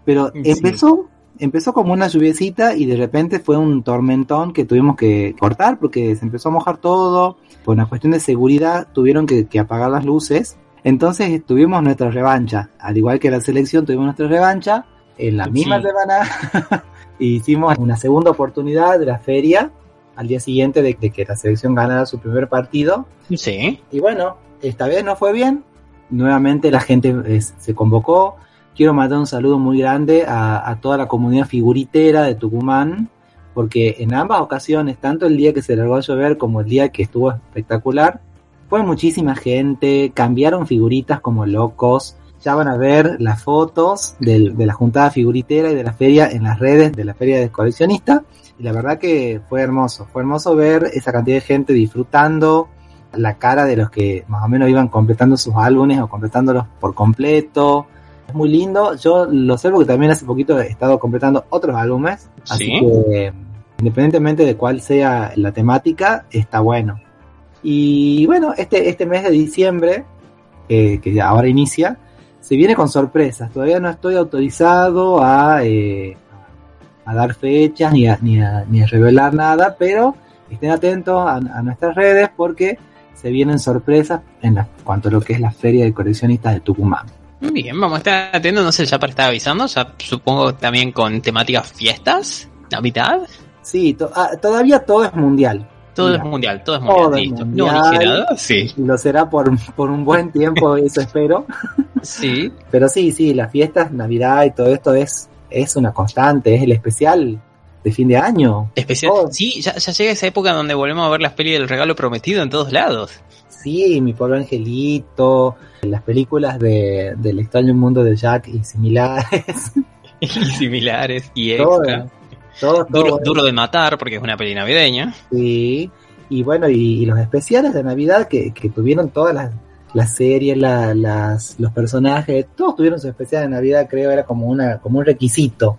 Speaker 3: pero
Speaker 1: Sí.
Speaker 3: empezó, empezó como una lluviecita y de repente fue un tormentón que tuvimos que cortar porque se empezó a mojar todo, por una cuestión de seguridad tuvieron que, que apagar las luces, entonces tuvimos nuestra revancha, al igual que la selección tuvimos nuestra revancha, en la misma
Speaker 1: Sí.
Speaker 3: semana hicimos una segunda oportunidad de la feria al día siguiente de, de que la selección ganara su primer partido.
Speaker 1: Sí.
Speaker 3: Y bueno, esta vez no fue bien. Nuevamente la gente eh, se convocó. Quiero mandar un saludo muy grande a, a toda la comunidad figuritera de Tucumán, porque en ambas ocasiones, tanto el día que se largó a llover como el día que estuvo espectacular, fue muchísima gente, cambiaron figuritas como locos. Ya van a ver las fotos de la juntada figuritera y de la feria en las redes de la feria de coleccionista. Y la verdad que fue hermoso, fue hermoso ver esa cantidad de gente disfrutando la cara de los que más o menos iban completando sus álbumes o completándolos por completo. Es muy lindo, yo lo sé porque también hace poquito he estado completando otros álbumes, así
Speaker 1: Sí.
Speaker 3: que independientemente de cuál sea la temática, está bueno. Y bueno, este, este mes de diciembre, eh, que ya ahora inicia, se viene con sorpresas. Todavía no estoy autorizado a, eh, a dar fechas ni a, ni, a, ni a revelar nada, pero estén atentos a, a nuestras redes porque se vienen sorpresas en la- cuanto a lo que es la Feria de Coleccionistas de Tucumán.
Speaker 1: Bien, vamos a estar atentos, no sé, ya para estar avisando, ya supongo también con temáticas fiestas, Navidad,
Speaker 3: Sí, to- ah, todavía todo es mundial.
Speaker 1: todo
Speaker 3: Mira,
Speaker 1: es mundial, todo es mundial, listo.
Speaker 3: mundial.
Speaker 1: No dije nada, sí,
Speaker 3: lo será por, por un buen tiempo, eso espero.
Speaker 1: sí.
Speaker 3: Pero sí, sí, las fiestas, Navidad y todo esto es, es una constante, es el especial de fin de año.
Speaker 1: Especial.
Speaker 3: Oh.
Speaker 1: Sí, ya, ya llega esa época donde volvemos a ver las pelis del regalo prometido en todos lados.
Speaker 3: Sí, Mi Pobre Angelito, las películas de, del extraño mundo de Jack y similares.
Speaker 1: y similares y
Speaker 3: Todo,
Speaker 1: extra.
Speaker 3: todo, todo
Speaker 1: Duro, de matar porque es una peli navideña.
Speaker 3: Sí, y bueno, y, y los especiales de Navidad que, que tuvieron todas las, las series, la- las, los personajes, todos tuvieron su especial de Navidad, creo, era como, una, como un requisito,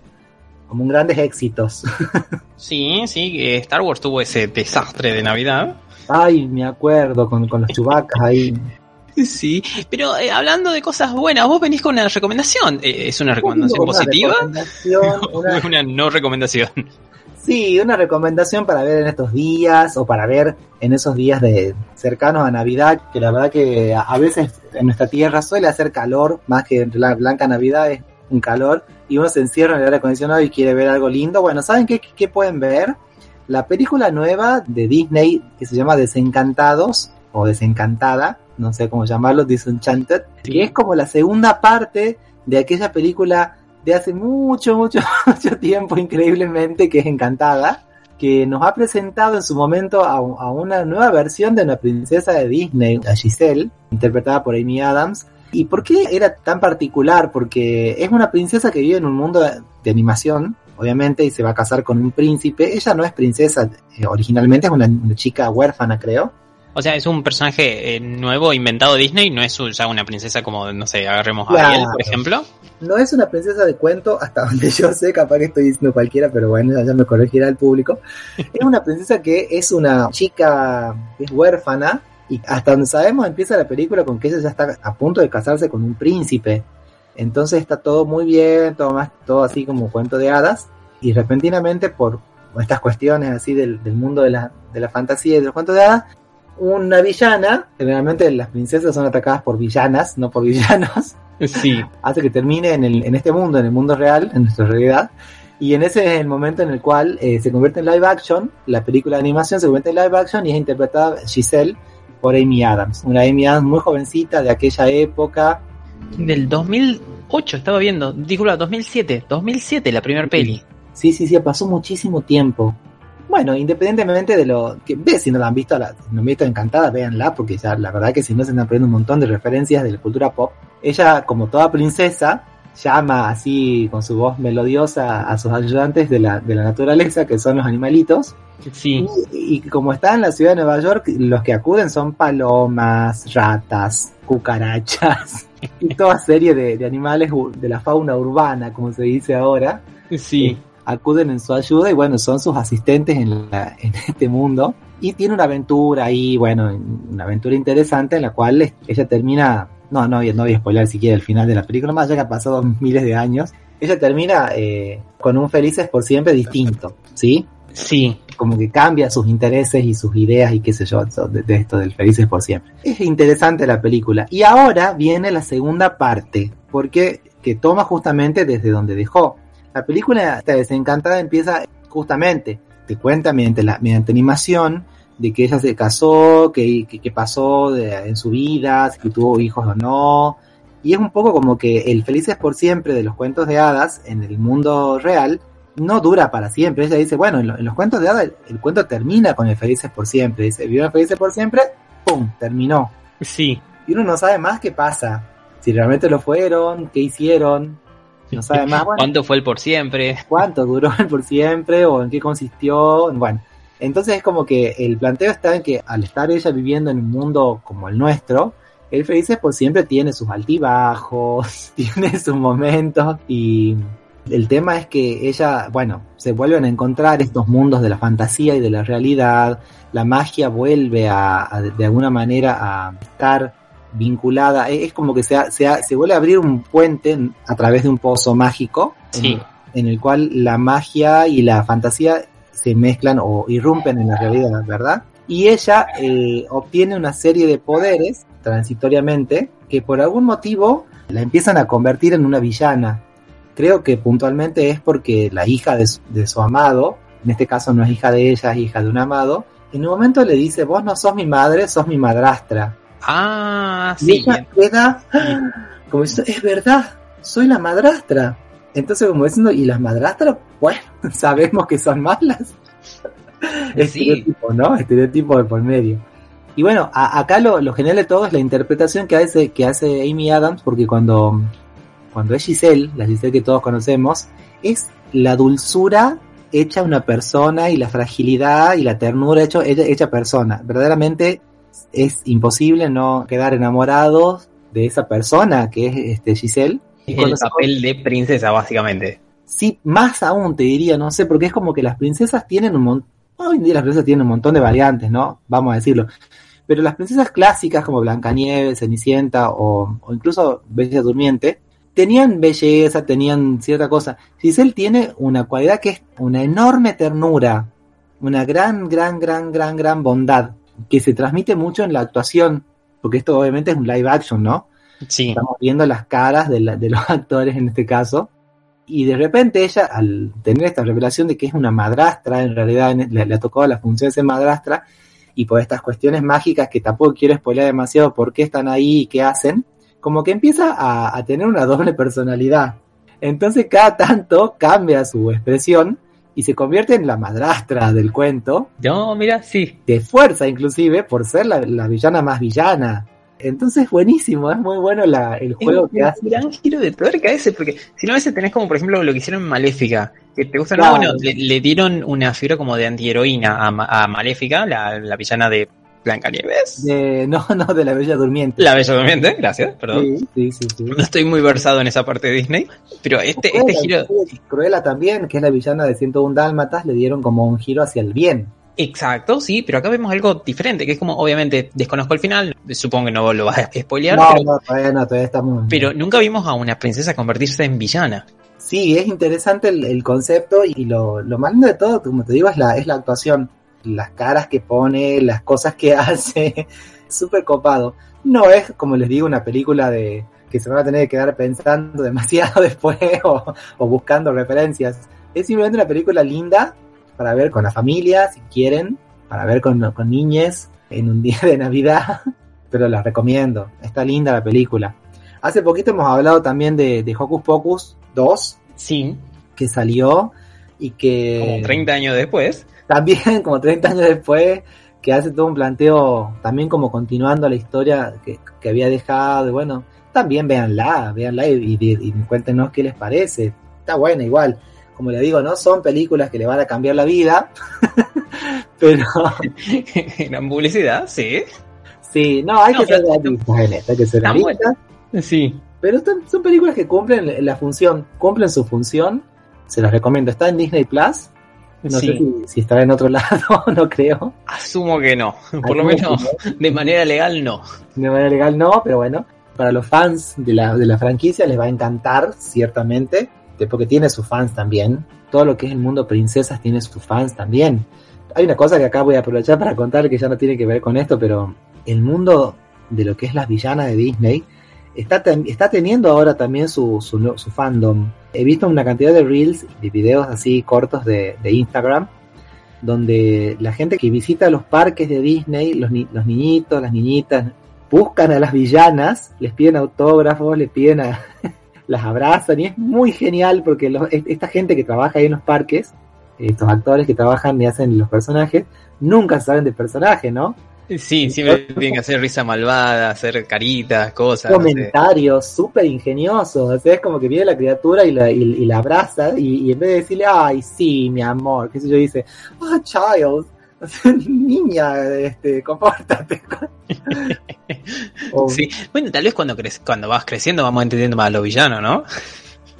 Speaker 3: como un grandes éxitos.
Speaker 1: Sí, sí, eh, Star Wars tuvo ese desastre de Navidad.
Speaker 3: Ay, me acuerdo, con, con los chubacas ahí.
Speaker 1: Sí, pero eh, hablando de cosas buenas, vos venís con una recomendación. Eh, ¿Es una recomendación
Speaker 3: Una
Speaker 1: positiva
Speaker 3: recomendación, una-
Speaker 1: es una no recomendación?
Speaker 3: sí, una recomendación para ver en estos días o para ver en esos días de cercanos a Navidad, que la verdad que a, a veces en nuestra tierra suele hacer calor, más que en la blanca Navidad es un calor, y uno se encierra en el aire acondicionado y quiere ver algo lindo. Bueno, ¿saben qué, qué pueden ver? La película nueva de Disney que se llama Desencantados o Desencantada, no sé cómo llamarlo, Disenchanted, que es como la segunda parte de aquella película de hace mucho, mucho, mucho tiempo, increíblemente, que es Encantada, que nos ha presentado en su momento a, a una nueva versión de una princesa de Disney, a Giselle, interpretada por Amy Adams. ¿Y por qué era tan particular? Porque es una princesa que vive en un mundo de animación, obviamente, y se va a casar con un príncipe. Ella no es princesa, eh, originalmente es una, una chica huérfana, creo.
Speaker 1: O sea, es un personaje eh, nuevo, inventado Disney, no es ya una princesa como, no sé, agarremos a. Ariel, por ejemplo.
Speaker 3: No es una princesa de cuento, hasta donde yo sé, capaz que estoy diciendo cualquiera, pero bueno, ya- me corregirá el público. Es una princesa que es una chica es huérfana y hasta donde sabemos empieza la película con que ella ya está a punto de casarse con un príncipe. Entonces está todo muy bien, todo más, todo así como cuento de hadas y repentinamente por estas cuestiones así del, del mundo de la, de la fantasía y de los cuentos de hadas, una villana, generalmente las princesas son atacadas por villanas, no por villanos,
Speaker 1: Sí.
Speaker 3: hace que termine en, el, en este mundo, en el mundo real, en nuestra realidad. Y en ese es el momento en el cual eh, se convierte en live action, la película de animación se convierte en live action y es interpretada Giselle por Amy Adams. Una Amy Adams muy jovencita de aquella época.
Speaker 1: Del 2008 estaba viendo, disculpa, 2007, 2007 la primera peli.
Speaker 3: Sí, sí, sí, pasó muchísimo tiempo. Bueno, independientemente de lo que ve, si no la han visto, la, si no han visto encantada, véanla, porque ya la verdad que si no se están aprendiendo un montón de referencias de la cultura pop. Ella, como toda princesa, llama así con su voz melodiosa a sus ayudantes de la, de la naturaleza, que son los animalitos.
Speaker 1: Sí.
Speaker 3: Y, y como está en la ciudad de Nueva York, los que acuden son palomas, ratas, cucarachas y toda serie de, de animales de la fauna urbana, como se dice ahora
Speaker 1: Sí.
Speaker 3: acuden en su ayuda y bueno, son sus asistentes en, la- en este mundo. Y tiene una aventura ahí, bueno, una aventura interesante en la cual ella termina, no, no, no voy a spoiler siquiera el final de la película, más allá que ha pasado miles de años, ella termina eh, con un felices por siempre distinto, ¿sí?
Speaker 1: Sí.
Speaker 3: Como que cambia sus intereses y sus ideas y qué sé yo, de, de esto del felices por siempre. Es interesante la película. Y ahora viene la segunda parte, porque que toma justamente desde donde dejó. La película desencantada empieza justamente, te cuenta mediante, la, mediante animación de que ella se casó, que, que, que pasó de- en su vida, si tuvo hijos o no. Y es un poco como que el felices por siempre de los cuentos de hadas en el mundo real no dura para siempre. Ella dice, bueno, en, lo- en los cuentos de hadas el, el cuento termina con el felices por siempre. Dice, vivieron felices por siempre, ¡pum! Terminó.
Speaker 1: Sí.
Speaker 3: Y uno no sabe más qué pasa. Si realmente lo fueron, qué hicieron. No sabe más, bueno,
Speaker 1: ¿Cuánto fue el por siempre?
Speaker 3: cuánto duró el por siempre o en qué consistió. Bueno, entonces es como que el planteo está en que al estar ella viviendo en un mundo como el nuestro, el Felices por siempre tiene sus altibajos, tiene sus momentos y el tema es que ella, bueno, se vuelven a encontrar estos mundos de la fantasía y de la realidad, la magia vuelve a, a- de alguna manera a estar vinculada, es es como que se, ha- se, ha- se vuelve a abrir un puente a través de un pozo mágico
Speaker 1: Sí.
Speaker 3: en el cual la magia y la fantasía se mezclan o irrumpen en la realidad, ¿verdad? Y ella eh, obtiene una serie de poderes transitoriamente que por algún motivo la empiezan a convertir en una villana. Creo que puntualmente es porque la hija de su, de su amado, en este caso no es hija de ella, es hija de un amado, en un momento le dice, vos no sos mi madre, sos mi madrastra.
Speaker 1: Ah,
Speaker 3: Y
Speaker 1: sí.
Speaker 3: ella queda como diciendo, es verdad, soy la madrastra. Entonces, como diciendo, ¿y las madrastras? Bueno, sabemos que son malas.
Speaker 1: Sí.
Speaker 3: Estereotipo, ¿no? Estereotipo de por medio. Y bueno, a- acá lo, lo genial de todo es la interpretación que hace, que hace Amy Adams, porque cuando, cuando es Giselle, la Giselle que todos conocemos, es la dulzura hecha una persona y la fragilidad y la ternura hecho, hecha, hecha persona. Verdaderamente es imposible no quedar enamorados de esa persona que es este Giselle. Y
Speaker 1: Es el papel de princesa, básicamente.
Speaker 3: Sí, más aún te diría, no sé, porque es como que las princesas tienen un montón, hoy en día las princesas tienen un montón de variantes, ¿no? Vamos a decirlo. Pero las princesas clásicas como Blancanieves, Cenicienta o, o incluso Bella Durmiente, tenían belleza, tenían cierta cosa. Giselle tiene una cualidad que es una enorme ternura, una gran, gran, gran, gran, gran bondad, que se transmite mucho en la actuación, porque esto obviamente es un live action, ¿no?
Speaker 1: Sí.
Speaker 3: Estamos viendo las caras de, la- de los actores en este caso. Y de repente ella, al tener esta revelación de que es una madrastra, en realidad le, ha tocado la función de ser madrastra, y por estas cuestiones mágicas que tampoco quiero spoilear demasiado por qué están ahí y qué hacen, como que empieza a, a tener una doble personalidad. Entonces cada tanto cambia su expresión y se convierte en la madrastra del cuento,
Speaker 1: No, mira, sí.
Speaker 3: de fuerza inclusive, por ser la, la villana más villana. Entonces es buenísimo, es muy bueno la- el juego que
Speaker 1: un
Speaker 3: hace.
Speaker 1: gran giro de tuerca ese, porque si no a veces tenés como por ejemplo lo que hicieron en Maléfica, que te gusta,
Speaker 3: Claro.
Speaker 1: no, bueno, le, le dieron una figura como de antiheroína a, Ma- a Maléfica, la, la villana de Blancanieves.
Speaker 3: De, no, no, de la Bella Durmiente.
Speaker 1: La Bella Durmiente, gracias, perdón.
Speaker 3: Sí, sí, sí. sí.
Speaker 1: No estoy muy versado en esa parte de Disney, pero este, este giro,
Speaker 3: Cruella también, que es la villana de 101 Dálmatas, le dieron como un giro hacia el bien.
Speaker 1: exacto, sí, pero acá vemos algo diferente, que es como, obviamente, desconozco el final, supongo que no lo vas a spoilear,
Speaker 3: No,
Speaker 1: pero,
Speaker 3: no, todavía no, todavía estamos.
Speaker 1: pero nunca vimos a una princesa convertirse en villana.
Speaker 3: Sí, es interesante el, el concepto y lo, lo más lindo de todo, como te digo, es la, es la actuación. Las caras que pone, las cosas que hace, súper copado. No es, como les digo, una película de que se van a tener que quedar pensando demasiado después o, o buscando referencias. Es simplemente una película linda para ver con la familia, si quieren, para ver con, con niñes en un día de Navidad, pero la recomiendo. Está linda la película. Hace poquito hemos hablado también de, de Hocus Pocus 2,
Speaker 1: Sí,
Speaker 3: que salió y que
Speaker 1: como 30 años después.
Speaker 3: También como 30 años después que hace todo un planteo también como continuando la historia que, que había dejado y bueno también véanla véanla y, y, y cuéntenos qué les parece. Está buena igual. Como le digo no son películas que le van a cambiar la vida pero
Speaker 1: Gran publicidad, sí.
Speaker 3: sí no hay
Speaker 1: No,
Speaker 3: que ser realistas en esto hay que ser realistas
Speaker 1: Sí.
Speaker 3: pero están- son películas que cumplen la función cumplen su función se las recomiendo. Está en Disney Plus no
Speaker 1: Sí.
Speaker 3: sé si, si estará en otro lado no creo
Speaker 1: Asumo que no. Por lo menos de manera legal no.
Speaker 3: De manera legal no, pero bueno, para los fans de la, de la franquicia les va a encantar, ciertamente, porque tiene sus fans también. Todo lo que es el mundo princesas tiene sus fans también. Hay una cosa que acá voy a aprovechar para contar que ya no tiene que ver con esto, pero el mundo de lo que es las villanas de Disney está, está teniendo ahora también su, su, su fandom. He visto una cantidad de reels de videos así cortos de, Instagram donde la gente que visita los parques de Disney, los, ni- los niñitos, las niñitas, buscan a las villanas, les piden autógrafos, les piden a, las abrazan y es muy genial porque esta gente que trabaja ahí en los parques, estos actores que trabajan y hacen los personajes, nunca saben de personaje, ¿no?
Speaker 1: Sí, siempre tienen que hacer risa malvada, hacer caritas, cosas. no sé.
Speaker 3: Comentarios súper ingeniosos, o sea, es como que viene la criatura y la, y, y la abraza y, y en vez de decirle, ay, sí, mi amor, qué sé yo, dice, ah, child, o sea, niña, este, compórtate.
Speaker 1: Sí. Bueno, tal vez cuando crece, cuando vas creciendo vamos entendiendo más a los villanos, ¿no?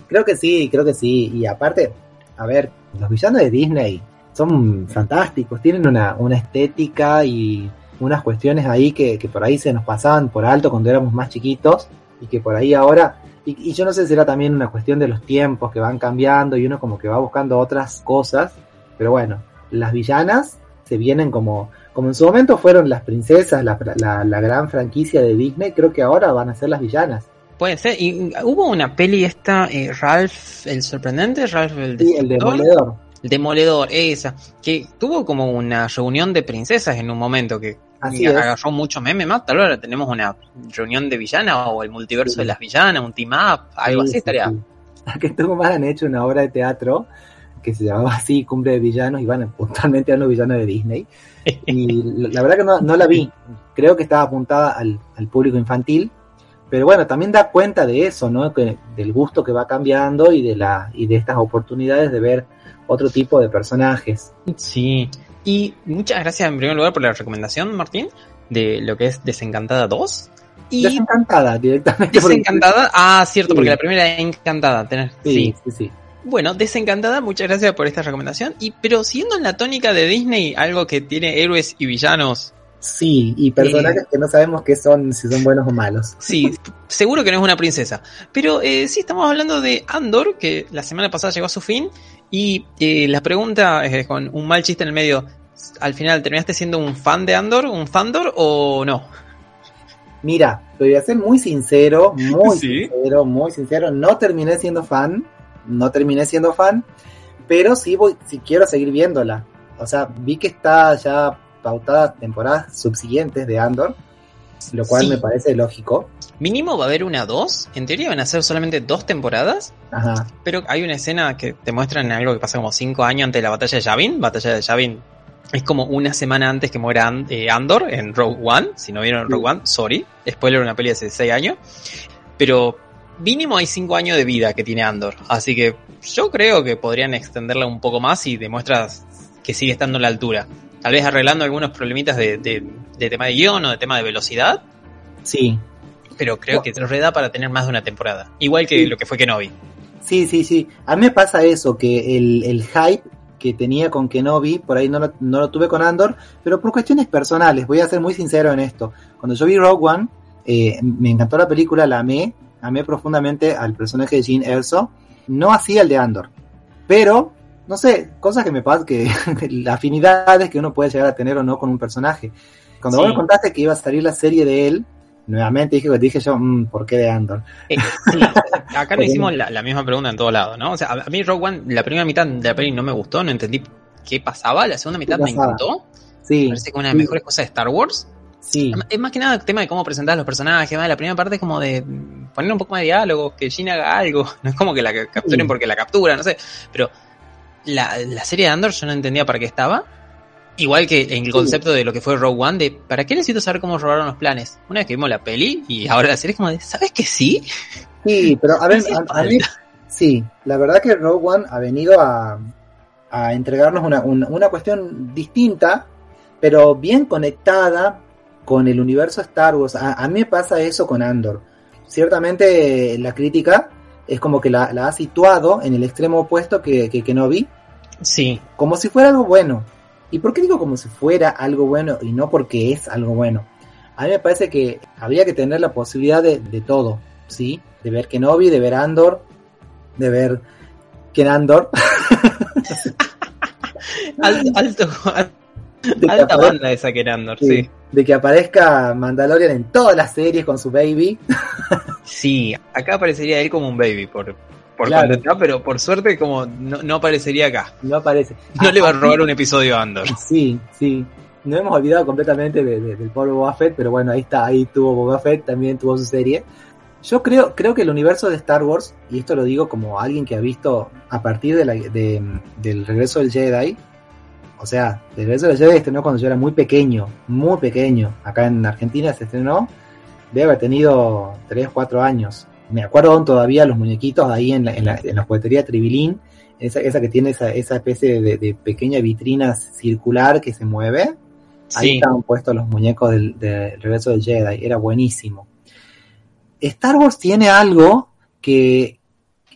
Speaker 3: Creo que sí, creo que sí. Y aparte, a ver, los villanos de Disney son fantásticos, tienen una, una estética y unas cuestiones ahí que, que por ahí se nos pasaban por alto cuando éramos más chiquitos y que por ahí ahora, y, y yo no sé si será también una cuestión de los tiempos que van cambiando y uno como que va buscando otras cosas, pero bueno, las villanas se vienen como, como en su momento fueron las princesas, la, la, la gran franquicia de Disney, creo que ahora van a ser las villanas.
Speaker 1: Puede ser. Y hubo una peli esta, eh, Ralph el sorprendente, Ralph el
Speaker 3: Sí, el
Speaker 1: demoledor.
Speaker 3: demoledor.
Speaker 1: El demoledor, esa, que tuvo como una reunión de princesas en un momento que
Speaker 3: Así
Speaker 1: y agarró mucho meme más, tal vez ahora tenemos una reunión de villanas o el multiverso
Speaker 3: Sí.
Speaker 1: de las villanas, un team up, algo
Speaker 3: Sí,
Speaker 1: así
Speaker 3: sí,
Speaker 1: estaría.
Speaker 3: sí. Que estuvo más han hecho una obra de teatro que se llamaba así, Cumbre de Villanos, y van puntualmente a los villanos de Disney. Y la la verdad que no, no la vi. Creo que estaba apuntada al, al público infantil. Pero bueno, también da cuenta de eso, ¿no? Que, del gusto que va cambiando y de la y de estas oportunidades de ver otro tipo de personajes.
Speaker 1: Sí. Y muchas gracias en primer lugar por la recomendación, Martín, de lo que es Desencantada 2. Y
Speaker 3: Desencantada directamente.
Speaker 1: Desencantada, ah, cierto,
Speaker 3: Sí.
Speaker 1: porque la primera era Encantada. tenés-
Speaker 3: Sí,
Speaker 1: sí.
Speaker 3: sí, sí.
Speaker 1: Bueno, Desencantada, muchas gracias por esta recomendación. Y pero siguiendo en la tónica de Disney, algo que tiene héroes y villanos.
Speaker 3: Sí, y personajes que no sabemos qué son, si son buenos o malos.
Speaker 1: Sí, seguro que no es una princesa. Pero eh, sí, estamos hablando de Andor, que la semana pasada llegó a su fin. Y eh, la pregunta es con un mal chiste en el medio. ¿Al final terminaste siendo un fan de Andor, un fandor o no?
Speaker 3: Mira, te voy a ser muy sincero, muy
Speaker 1: Sí.
Speaker 3: sincero, muy sincero. No terminé siendo fan, no terminé siendo fan, pero sí voy, sí quiero seguir viéndola. O sea, vi que está ya pautada temporadas subsiguientes de Andor, lo cual
Speaker 1: Sí.
Speaker 3: me parece lógico.
Speaker 1: Mínimo va a haber una dos. En teoría van a ser solamente dos temporadas.
Speaker 3: Ajá.
Speaker 1: Pero hay una escena que te muestran algo que pasa como cinco años antes de la batalla de Yavin. Batalla de Yavin es como una semana antes que muera And- eh, Andor en Rogue One. Si no vieron Rogue One, sorry. Spoiler, una peli de hace seis años. Pero mínimo hay cinco años de vida que tiene Andor. Así que yo creo que podrían extenderla un poco más y demuestras que sigue estando a la altura. Tal vez arreglando algunos problemitas de, de- de tema de guion o de tema de velocidad.
Speaker 3: Sí,
Speaker 1: Pero creo que te lo reda para tener más de una temporada. Igual que
Speaker 3: Sí.
Speaker 1: lo que fue Kenobi.
Speaker 3: sí, sí, sí. A mí me pasa eso, que el, el hype que tenía con Kenobi, por ahí no lo, no lo tuve con Andor, pero por cuestiones personales, voy a ser muy sincero en esto. Cuando yo vi Rogue One, eh, me encantó la película, la amé, amé profundamente al personaje de Jean Erso, no así el de Andor. Pero, no sé, cosas que me pasan, que las afinidades que uno puede llegar a tener o no con un personaje. Cuando vos me contaste que iba a salir la serie de él, nuevamente dije, dije yo, "Mm, ¿por qué de Andor?
Speaker 1: Eh, sí, acá nos hicimos la, la misma pregunta en todos lados, ¿no? O sea, a mí Rogue One, la primera mitad de la peli no me gustó, no entendí qué pasaba, la segunda mitad me encantó,
Speaker 3: Sí,
Speaker 1: me parece que una de las mejores cosas de Star Wars.
Speaker 3: sí.
Speaker 1: Es más que nada el tema de cómo presentar los personajes, la primera parte es como de mm, poner un poco más de diálogo, que Gina haga algo, no es como que la ca- capturen
Speaker 3: Sí.
Speaker 1: porque la captura, no sé, pero la, la serie de Andor yo no entendía para qué estaba. Igual que en el concepto de lo que fue Rogue One, de ¿para qué necesito saber cómo robaron los planes? Una vez que vimos la peli y ahora la serie es como de, ¿sabes que sí?
Speaker 3: Sí, pero a ver,
Speaker 1: Hacía
Speaker 3: a, a mí, sí, la verdad que Rogue One ha venido a, a entregarnos una, una, una cuestión distinta, pero bien conectada con el universo Star Wars. A, a mí me pasa eso con Andor. Ciertamente la crítica es como que la, la ha situado en el extremo opuesto que, que Kenobi,
Speaker 1: Sí,
Speaker 3: como si fuera algo bueno. ¿Y por qué digo como si fuera algo bueno y no porque es algo bueno? A mí me parece que habría que tener la posibilidad de, de todo, ¿sí? De ver Kenobi, de ver Andor, de ver Ken Andor,
Speaker 1: alto, alto,
Speaker 3: de que,
Speaker 1: alta banda esa era Andor,
Speaker 3: sí,
Speaker 1: sí.
Speaker 3: de que aparezca Mandalorian en todas las series con su baby.
Speaker 1: Sí, acá aparecería él como un baby por, por
Speaker 3: Claro.
Speaker 1: cuando está, pero por suerte como no, no aparecería acá.
Speaker 3: No aparece.
Speaker 1: No le va a
Speaker 3: Ah,
Speaker 1: robar un episodio a Andor.
Speaker 3: Sí, sí. No hemos olvidado completamente de- de- del pobre Boba Fett, pero bueno, ahí está, ahí tuvo Boba Fett, también tuvo su serie. Yo creo, creo que el universo de Star Wars, y esto lo digo como alguien que ha visto a partir de la- de- del regreso del Jedi, o sea, el regreso del Jedi se estrenó cuando yo era muy pequeño, muy pequeño. Acá en Argentina se estrenó, debe haber tenido 3 o 4 años. Me acuerdo aún todavía los muñequitos ahí en la, en la, en la juguetería Tribilín, esa, esa que tiene esa, esa especie de, de pequeña vitrina circular que se mueve. Ahí
Speaker 1: Sí,
Speaker 3: estaban puestos los muñecos del, del regreso del Jedi, era buenísimo. Star Wars tiene algo que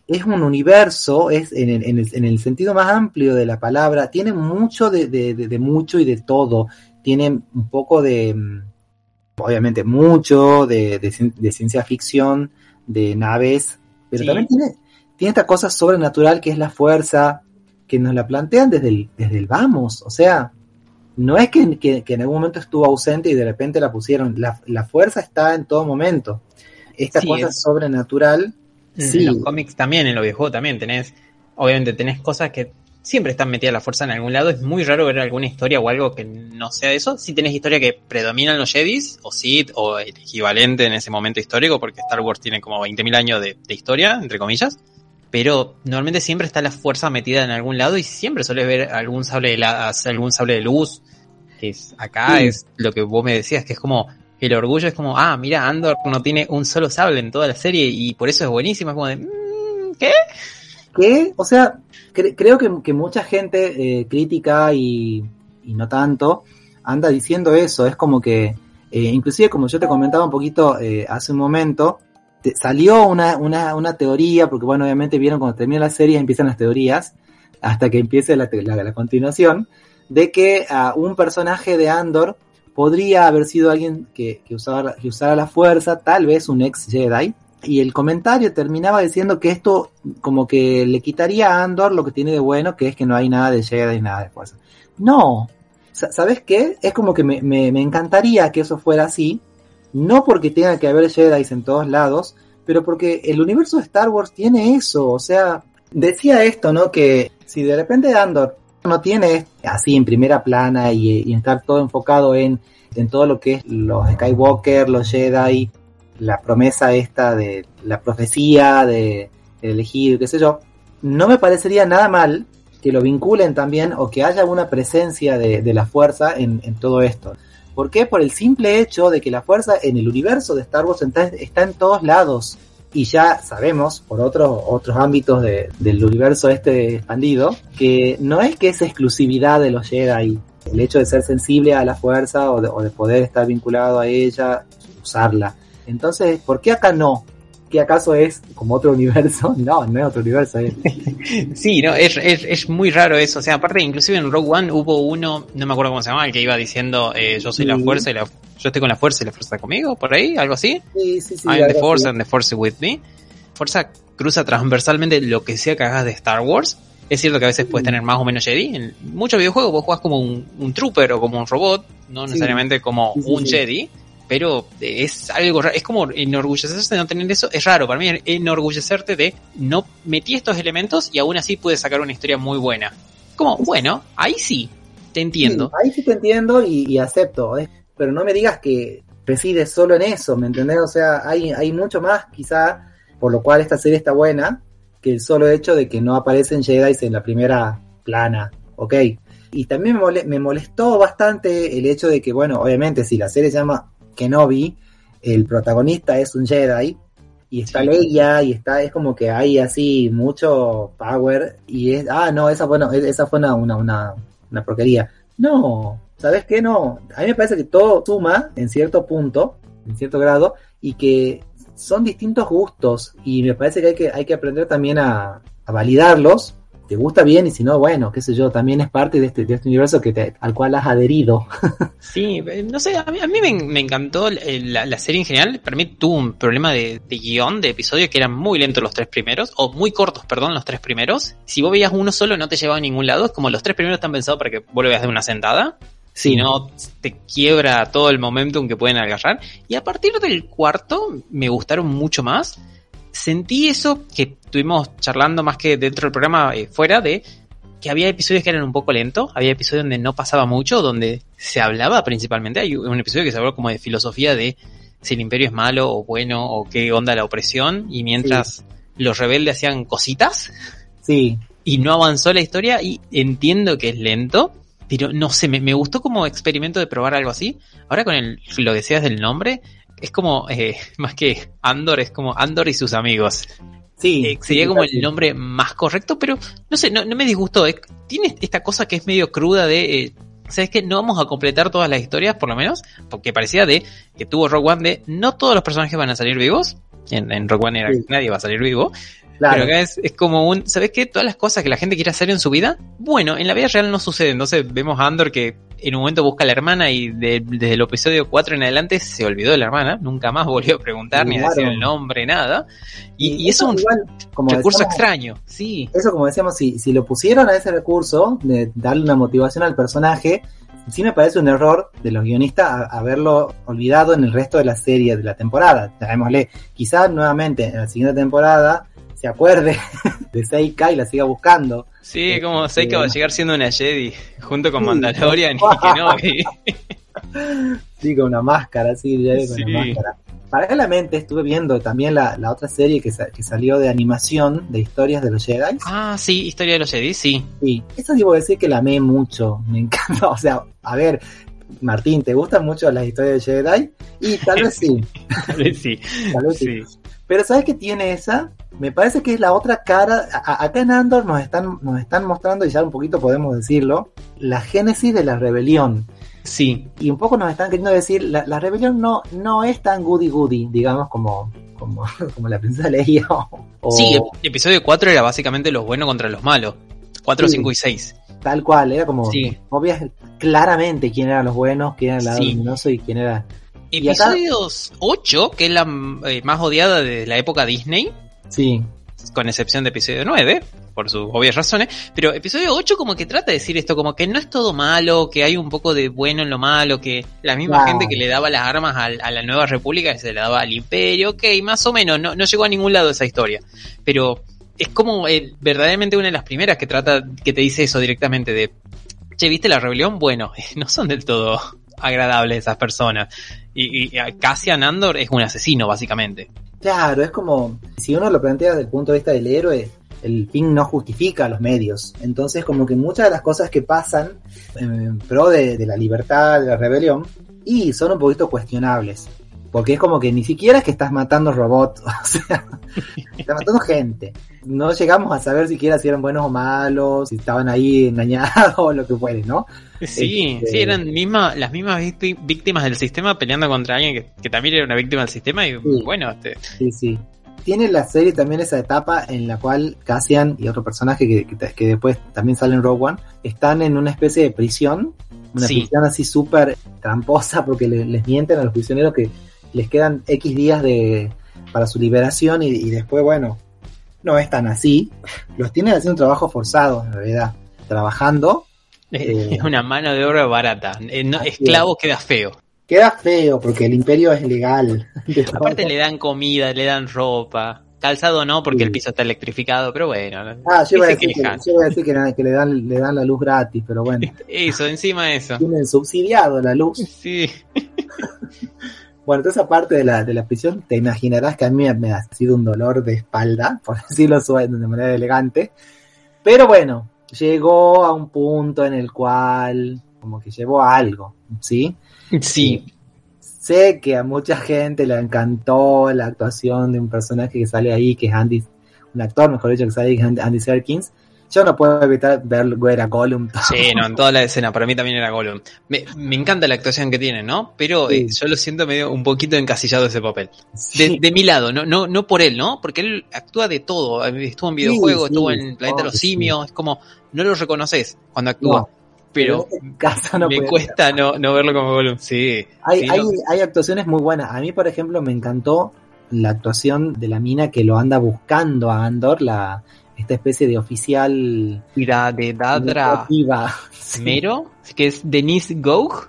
Speaker 3: es un universo, es en el, en el- en el sentido más amplio de la palabra, tiene mucho de, de- de- mucho y de todo. Tiene un poco de, mm, obviamente, mucho de, de ciencia ficción, de naves, pero
Speaker 1: Sí.
Speaker 3: también tiene, tiene esta cosa sobrenatural que es la fuerza, que nos la plantean desde el, desde el vamos, o sea, no es que, que- que en algún momento estuvo ausente y de repente la pusieron, la, la fuerza está en todo momento. Esta
Speaker 1: Sí,
Speaker 3: cosa
Speaker 1: es-
Speaker 3: sobrenatural, sí,
Speaker 1: en los cómics también, en los videojuegos también tenés, obviamente tenés cosas que siempre están metidas la fuerza en algún lado. Es muy raro ver alguna historia o algo que no sea eso. Si tenés historia que predominan los Jedis, o Sith, o el equivalente en ese momento histórico, porque Star Wars tiene como 20.000 años de, de historia, entre comillas. Pero normalmente siempre está la fuerza metida en algún lado y siempre sueles ver algún sable de, la, algún sable de luz. Que es, acá
Speaker 3: Sí.
Speaker 1: es lo que vos me decías, que es como el orgullo es como, ah, mira, Andor no tiene un solo sable en toda la serie y por eso es buenísimo. Es como de, "Mm, ¿qué?
Speaker 3: que, o sea, cre- creo que, mucha gente eh, crítica y, no tanto anda diciendo eso, es como que, eh, inclusive como yo te comentaba un poquito eh, hace un momento, te- salió una, una, una teoría, porque bueno, obviamente vieron cuando termina la serie empiezan las teorías, hasta que empiece la, la- continuación, de que ah, un personaje de Andor podría haber sido alguien que, que usara la fuerza, tal vez un ex Jedi, y el comentario terminaba diciendo que esto como que le quitaría a Andor lo que tiene de bueno, que es que no hay nada de Jedi, nada de fuerza. No, Sa- ¿sabes qué? Es como que me, me- me encantaría que eso fuera así, No porque tenga que haber Jedi en todos lados, pero porque el universo de Star Wars tiene eso. O sea, decía esto, ¿no? Que si de repente Andor no tiene así en primera plana y, y estar todo enfocado en, en todo lo que es los Skywalker, los Jedi, la promesa esta de la profecía de, de elegido, qué sé yo, no me parecería nada mal que lo vinculen también o que haya una presencia de, la fuerza en, todo esto. ¿Por qué? Por el simple hecho de que la fuerza en el universo de Star Wars está, en todos lados. Y ya sabemos, por otros, otros ámbitos de, del universo este expandido, que no es que es exclusividad de los Jedi. El hecho de ser sensible a la fuerza o de poder estar vinculado a ella, usarla. Entonces, ¿por qué acá no? ¿Qué acaso es como otro universo? No, no es otro universo. Es.
Speaker 1: sí, no, es, es, es, muy raro eso. O sea, aparte, inclusive en Rogue One hubo uno, no me acuerdo cómo se llama, el que iba diciendo eh, yo soy sí. la fuerza y la, yo estoy con la fuerza y la fuerza está conmigo, por ahí, algo así.
Speaker 3: Sí, sí, sí.
Speaker 1: I'm the force and the force with me. Fuerza cruza transversalmente lo que sea que hagas de Star Wars. Es cierto que a veces puedes tener más o menos Jedi. En muchos videojuegos vos jugás como un, un trooper o como un robot, no necesariamente como un Jedi pero es algo raro, es como enorgullecerse de no tener eso, es raro para mí enorgullecerte de no metí estos elementos y aún así puedes sacar una historia muy buena. Como, bueno, ahí sí, te entiendo.
Speaker 3: Ahí sí te entiendo y, y acepto, ¿eh? pero no me digas que reside solo en eso, ¿me entendés? O sea, hay, hay mucho más quizá, por lo cual esta serie está buena, que el solo hecho de que no aparecen Jedi en la primera plana, ¿ok? Y también me molestó bastante el hecho de que, bueno, obviamente si la serie se llama Kenobi, el protagonista es un Jedi y está sí. Leia y está es como que hay así mucho power y es ah no esa bueno esa fue una una, una, una porquería no sabes qué no a mí me parece que todo suma en cierto punto en cierto grado y que son distintos gustos y me parece que hay que hay que aprender también a, a validarlos te gusta bien y si no, bueno, qué sé yo, también es parte de este, de este universo que te, al cual has adherido.
Speaker 1: sí, no sé, a mí, a mí me, me, encantó la, la, serie en general. Para mí tuvo un problema de, de guion, de episodio, que eran muy lentos los tres primeros, o muy cortos, perdón, los tres primeros. Si vos veías uno solo no te llevaba a ningún lado, es como los tres primeros están pensados para que vos lo veas de una sentada. Si no, te quiebra todo el momentum que pueden agarrar. Y a partir del cuarto, me gustaron mucho más sentí eso que estuvimos charlando más que dentro del programa eh, fuera de que había episodios que eran un poco lentos, había episodios donde no pasaba mucho, donde se hablaba principalmente, hay un episodio que se habló como de filosofía de si el imperio es malo o bueno o qué onda la opresión y mientras sí. los rebeldes hacían cositas
Speaker 3: sí.
Speaker 1: y no avanzó la historia y entiendo que es lento, pero no sé, me, me gustó como experimento de probar algo así. Ahora con el, lo que decías del nombre, es como, eh, más que Andor, es como Andor y sus amigos.
Speaker 3: Sí.
Speaker 1: Eh, sería
Speaker 3: sí,
Speaker 1: como
Speaker 3: sí.
Speaker 1: el nombre más correcto, pero no sé, no, no me disgustó. Eh, tiene esta cosa que es medio cruda de, eh, ¿sabes qué? No vamos a completar todas las historias, por lo menos, porque parecía de que tuvo Rogue One de no todos los personajes van a salir vivos. En, en Rogue One era sí. nadie va a salir vivo. Claro. Pero acá es, es, como un, ¿sabes qué? Todas las cosas que la gente quiere hacer en su vida, bueno, en la vida real no sucede. Entonces vemos a Andor que en un momento busca a la hermana y de, desde el episodio 4 en adelante se olvidó de la hermana, nunca más volvió a preguntar claro. ni a decir el nombre, nada. Y, y, y eso es un igual, como recurso decíamos, extraño, sí.
Speaker 3: Eso como decíamos, si, si lo pusieron a ese recurso de darle una motivación al personaje, sí me parece un error de los guionistas haberlo olvidado en el resto de la serie de la temporada. Llamémosle, quizás nuevamente en la siguiente temporada se acuerde de Seika y la siga buscando.
Speaker 1: Sí, este, como Seika va a llegar siendo una Jedi junto con Mandalorian y Kenobi.
Speaker 3: sí, con una máscara, sí, ya con sí. una máscara. Paralelamente estuve viendo también la, la otra serie que, que, salió de animación de historias de los Jedi.
Speaker 1: Ah, sí, Historia de los Jedi, sí.
Speaker 3: Sí, eso debo decir que la amé mucho, me encanta, o sea, a ver, Martín, ¿te gustan mucho las historias de Jedi? Y tal vez sí.
Speaker 1: tal vez sí.
Speaker 3: tal vez sí. sí. Pero ¿sabes qué tiene esa? Me parece que es la otra cara. A, acá en Andor nos están, nos están mostrando, y ya un poquito podemos decirlo, la génesis de la rebelión.
Speaker 1: Sí.
Speaker 3: Y un poco nos están queriendo decir, la, la rebelión no, no es tan goody goody, digamos, como, como, como la princesa Leia.
Speaker 1: O... Sí, el episodio 4 era básicamente los buenos contra los malos. 4, sí. 5 y 6.
Speaker 3: Tal cual, era como sí. obvias claramente quién eran los buenos, quién era el lado sí. luminoso y quién era
Speaker 1: Episodios acá... 8, que es la eh, más odiada de la época Disney.
Speaker 3: Sí.
Speaker 1: Con excepción de episodio 9. por sus obvias razones, pero episodio 8 como que trata de decir esto, como que no es todo malo, que hay un poco de bueno en lo malo, que la misma gente que le daba las armas a, la nueva república se le daba al imperio, ok, más o menos, no, no llegó a ningún lado esa historia, pero es como eh, verdaderamente una de las primeras que trata, que te dice eso directamente de, che, ¿viste la rebelión? Bueno, no son del todo agradables esas personas. Y, y a Cassian es un asesino, básicamente.
Speaker 3: Claro, es como, si uno lo plantea desde el punto de vista del héroe, el fin no justifica los medios. Entonces, como que muchas de las cosas que pasan en pro de, de la libertad, de la rebelión, y son un poquito cuestionables. Porque es como que ni siquiera es que estás matando robots, o sea, estás matando gente. No llegamos a saber siquiera si eran buenos o malos, si estaban ahí engañados o lo que fuere, ¿no?
Speaker 1: Sí,
Speaker 3: Este-
Speaker 1: sí, eran misma, las mismas vícti- víctimas del sistema peleando contra alguien que, que también era una víctima del sistema y
Speaker 3: Sí.
Speaker 1: bueno, este,
Speaker 3: Sí, sí. Tiene la serie también esa etapa en la cual Cassian y otro personaje que, que- que después también sale en Rogue One están en una especie de prisión, una
Speaker 1: Sí.
Speaker 3: prisión así súper tramposa porque le- les mienten a los prisioneros que les quedan X días de para su liberación y, y después, bueno, no es tan así. Los tienen haciendo un trabajo forzado, en realidad, trabajando. Eh.
Speaker 1: es una mano de obra barata. Eh, no- esclavo queda feo.
Speaker 3: Queda feo porque el imperio es legal.
Speaker 1: Aparte le dan comida, le dan ropa. Calzado no, porque
Speaker 3: Sí.
Speaker 1: el piso está electrificado, pero bueno.
Speaker 3: Ah, yo iba a decir, que,
Speaker 1: quejan.
Speaker 3: yo iba a decir que, que le, dan, le dan la luz gratis, pero bueno.
Speaker 1: Eso, encima eso.
Speaker 3: tienen subsidiado la luz.
Speaker 1: Sí.
Speaker 3: Bueno, toda esa parte de la, de la prisión, te imaginarás que a mí me ha sido un dolor de espalda, por decirlo de manera elegante. Pero bueno, llegó a un punto en el cual como que llevó a algo, ¿sí?
Speaker 1: Sí.
Speaker 3: Sé que a mucha gente le encantó la actuación de un personaje que sale ahí, que es Andy, un actor, mejor dicho, que sale ahí, que es Andy Serkins. Yo no puedo evitar ver, ver a Gollum.
Speaker 1: Sí, no, en toda la escena, para mí también era Gollum. Me, me encanta la actuación que tiene, ¿no? Pero
Speaker 3: Sí.
Speaker 1: eh, yo lo siento medio un poquito encasillado ese papel. De,
Speaker 3: Sí.
Speaker 1: de mi lado, no, no, no por él, ¿no? Porque él actúa de todo. Estuvo en videojuegos,
Speaker 3: sí,
Speaker 1: estuvo en Planeta de los
Speaker 3: oh.
Speaker 1: Simios, es como, no lo reconoces cuando actúa.
Speaker 3: No,
Speaker 1: pero
Speaker 3: en este no
Speaker 1: me cuesta no, no verlo como Gollum. Sí.
Speaker 3: Hay, hay,
Speaker 1: no.
Speaker 3: hay actuaciones muy buenas. A mí, por ejemplo, me encantó la actuación de la mina que lo anda buscando a Andor, la, esta especie de oficial
Speaker 1: Mira, de Dadra.
Speaker 3: Sí,
Speaker 1: Mero, que es Denise Gough.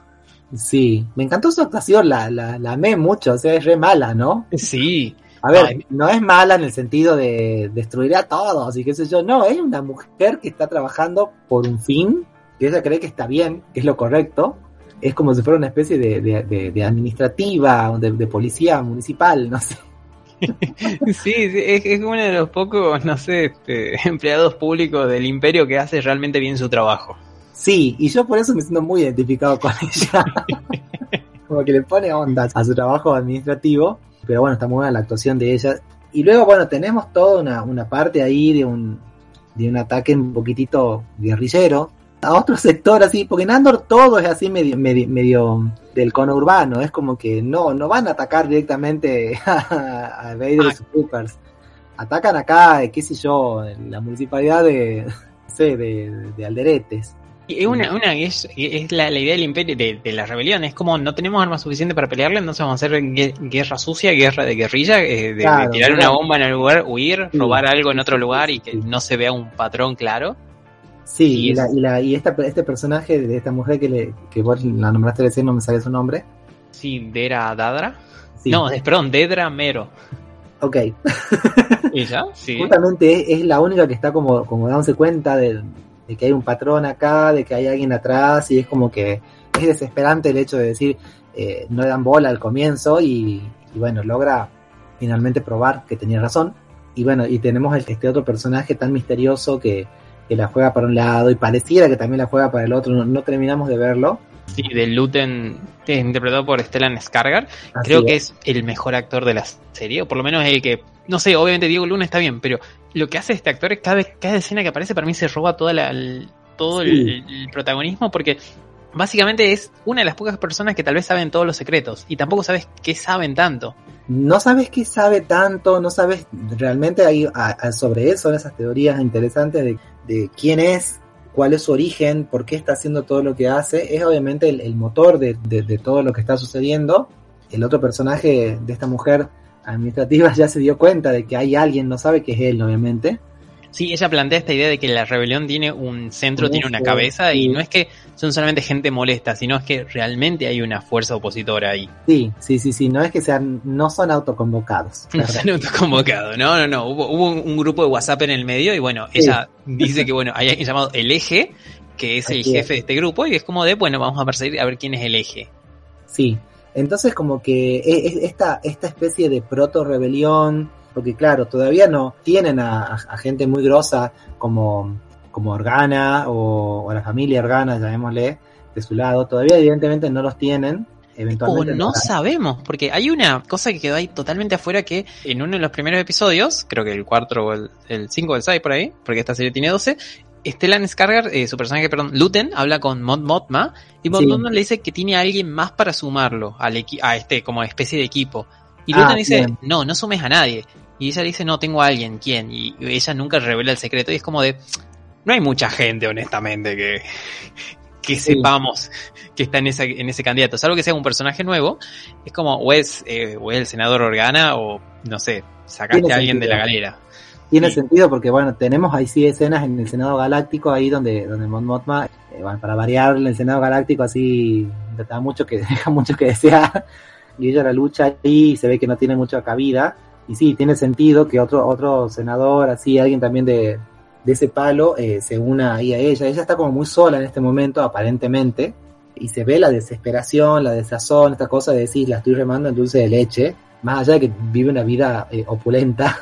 Speaker 3: sí. me encantó su actuación, la, la, la amé mucho, o sea, es re mala, ¿no?
Speaker 1: Sí.
Speaker 3: A ver,
Speaker 1: Ay.
Speaker 3: no es mala en el sentido de destruir a todos y qué sé yo, no, es una mujer que está trabajando por un fin, que ella cree que está bien, que es lo correcto. Es como si fuera una especie de, de, de- de administrativa, de, de policía municipal, no sé.
Speaker 1: Sí, es, es uno de los pocos, no sé, este, empleados públicos del imperio que hace realmente bien su trabajo.
Speaker 3: Sí, y yo por eso me siento muy identificado con ella. Como que le pone onda a su trabajo administrativo. Pero bueno, está muy buena la actuación de ella. Y luego, bueno, tenemos toda una, una parte ahí de un, de un ataque un poquitito guerrillero. A otro sector así, porque en Andor todo es así medio, medio, medio del conurbano. Es como que no, no van a atacar directamente a, a Vader y sus troopers. Atacan acá, eh, qué sé yo, en la municipalidad de, no sé, de, de Alderetes.
Speaker 1: Es una, una es, es la, la idea del imperio, de, de la rebelión, es como no tenemos armas suficientes para pelearle, entonces vamos a hacer gue- guerra sucia, guerra de guerrilla, eh, de, tirar
Speaker 3: claro.
Speaker 1: una bomba en el lugar, huir, robar algo en otro lugar y que no se vea un patrón claro.
Speaker 3: Sí,
Speaker 1: Y
Speaker 3: la, y, la, y esta, este personaje de esta mujer que, le, que vos la nombraste recién, no me sale su nombre.
Speaker 1: Sí, Dera Dadra.
Speaker 3: Sí.
Speaker 1: No, es- perdón, Dedra Mero.
Speaker 3: Ok,
Speaker 1: ¿Ella? Sí.
Speaker 3: justamente es, es la única que está como, como dándose cuenta de, de que hay un patrón acá, de que hay alguien atrás, y es como que es desesperante el hecho de decir, eh, no dan bola al comienzo, y, y bueno, logra finalmente probar que tenía razón. Y bueno, y tenemos el- este otro personaje tan misterioso que, que la juega para un lado y pareciera que también la juega para el otro, no, no terminamos de verlo.
Speaker 1: Sí, de Luten, interpretado por Stellan Skargar.
Speaker 3: Así
Speaker 1: Creo que es el mejor actor de la serie, o por lo menos el que, no sé, obviamente Diego Luna está bien, pero lo que hace este actor es cada vez, cada escena que aparece para mí se roba toda la, el- todo
Speaker 3: Sí.
Speaker 1: el, el protagonismo porque básicamente es una de las pocas personas que tal vez saben todos los secretos y tampoco sabes qué saben tanto.
Speaker 3: no sabes qué sabe tanto, no sabes realmente hay a- a- sobre eso, esas teorías interesantes de, de quién es, cuál es su origen, por qué está haciendo todo lo que hace, es obviamente el, motor de, de- de todo lo que está sucediendo. El otro personaje de esta mujer administrativa ya se dio cuenta de que hay alguien, no sabe que es él, obviamente.
Speaker 1: Sí, ella plantea esta idea de que la rebelión tiene un centro, tiene una cabeza, y no es que son solamente gente molesta, sino es que realmente hay una fuerza opositora ahí.
Speaker 3: Sí, sí, sí, sí, no es que sean, no son autoconvocados.
Speaker 1: No son autoconvocados, no, no, no, hubo, hubo un, grupo de WhatsApp en el medio y bueno, ella dice que bueno, hay alguien llamado el eje, que es el jefe de este grupo, y es como de, bueno, vamos a perseguir a ver quién es el eje.
Speaker 3: Sí, entonces como que e, esta, esta especie de proto-rebelión, porque claro, todavía no tienen a, gente muy grosa como, como Organa o, la familia Organa, llamémosle, de su lado, todavía evidentemente no los tienen. Eventualmente
Speaker 1: o no sabemos, porque hay una cosa que quedó ahí totalmente afuera que en uno de los primeros episodios, creo que el 4 o el 5 o el 6 por ahí, porque esta serie tiene 12, Stellan Skargar, eh, su personaje, perdón, Luten, habla con Mod Motma y Mod Motma le dice que tiene a alguien más para sumarlo al a este como especie de equipo. Y Luten ah, dice, no, no sumes a nadie. Y ella dice, no, tengo a alguien, ¿quién? Y ella nunca revela el secreto y es como de, no hay mucha gente, honestamente, que, que sepamos que está en, esa, en ese candidato. Salvo que sea un personaje nuevo, es como, o es, eh, o es el senador Organa, o no sé, sacaste a alguien de la galera.
Speaker 3: Tiene sentido porque, bueno, tenemos ahí sí escenas en el Senado Galáctico, ahí donde, donde Mon Mothma, eh, bueno, para variar el Senado Galáctico, así deja mucho que, deja mucho que desear, y ella la lucha ahí y se ve que no tiene mucha cabida, y sí, tiene sentido que otro, otro senador, así, alguien también de, de ese palo, eh, se una ahí a ella. Ella está como muy sola en este momento, aparentemente, y se ve la desesperación, la desazón, esta cosa de decir, la estoy remando en dulce de leche, más allá de que vive una vida eh, opulenta.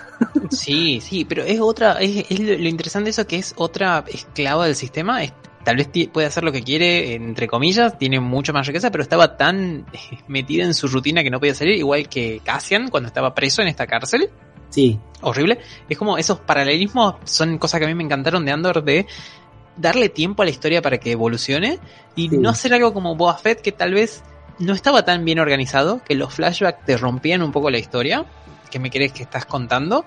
Speaker 1: Sí, sí, pero es otra, es, lo, interesante eso que es otra esclava del sistema, tal vez puede hacer lo que quiere, entre comillas, tiene mucho más riqueza, pero estaba tan metida en su rutina que no podía salir, igual que Cassian cuando estaba preso en esta cárcel.
Speaker 3: Sí.
Speaker 1: Horrible. Es como esos paralelismos son cosas que a mí me encantaron de Andor de darle tiempo a la historia para que evolucione y no hacer algo como Boba Fett que tal vez no estaba tan bien organizado, que los flashbacks te rompían un poco la historia que me crees que estás contando.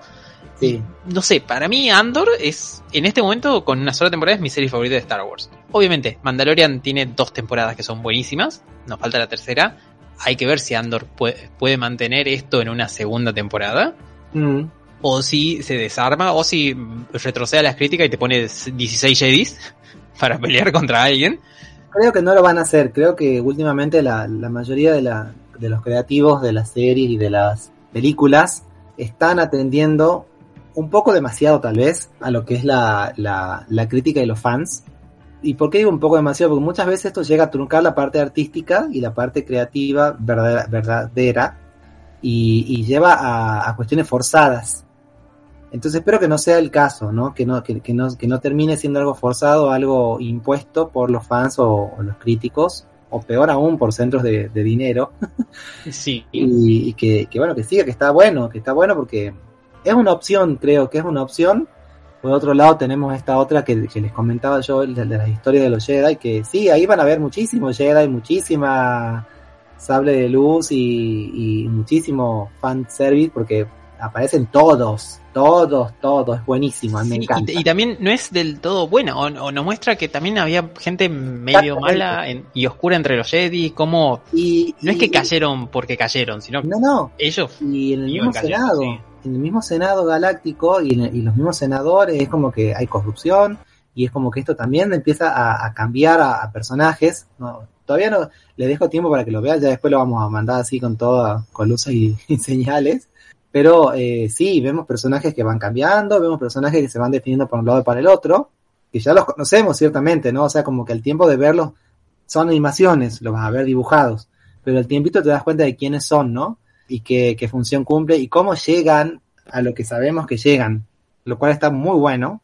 Speaker 3: Sí.
Speaker 1: No sé, para mí Andor es, en este momento, con una sola temporada, es mi serie favorita de Star Wars. Obviamente, Mandalorian tiene dos temporadas que son buenísimas, nos falta la tercera. Hay que ver si Andor puede, mantener esto en una segunda temporada. Mm. O si se desarma, o si retrocede a las críticas y te pone 16 Jedis para pelear contra alguien.
Speaker 3: Creo que no lo van a hacer. Creo que últimamente la, mayoría de, la, de los creativos de las series y de las películas están atendiendo un poco demasiado tal vez a lo que es la, la, crítica de los fans. ¿Y por qué digo un poco demasiado? Porque muchas veces esto llega a truncar la parte artística y la parte creativa verdadera, verdadera y, lleva a, a, cuestiones forzadas. Entonces espero que no sea el caso, ¿no? Que no, que, no, que no termine siendo algo forzado, algo impuesto por los fans o los críticos, o peor aún por centros de, dinero.
Speaker 1: Sí.
Speaker 3: y, que, bueno, que siga, que está bueno, que está bueno porque es una opción, creo que es una opción. Por otro lado tenemos esta otra que, les comentaba yo de, de la historia de los Jedi, que sí, ahí van a haber muchísimos Jedi, muchísima sable de luz y, y muchísimo fan service, porque aparecen todos, todos, todos, es buenísimo, me encanta.
Speaker 1: Y, también no es del todo bueno, o, nos muestra que también había gente medio mala y oscura entre los Jedi, como y, no es que cayeron porque cayeron, sino
Speaker 3: no, no.
Speaker 1: ellos
Speaker 3: y en el mismo senado, en el mismo senado galáctico y, los mismos senadores es como que hay corrupción y es como que esto también empieza a, cambiar a, personajes, todavía no le dejo tiempo para que lo vean, ya después lo vamos a mandar así con toda, con luces y señales pero eh, sí, vemos personajes que van cambiando, vemos personajes que se van definiendo por un lado y para el otro, que ya los conocemos ciertamente, ¿no? O sea, como que el tiempo de verlos son animaciones, los vas a ver dibujados, pero el tiempito te das cuenta de quiénes son, ¿no? Y qué, qué función cumple y cómo llegan a lo que sabemos que llegan, lo cual está muy bueno.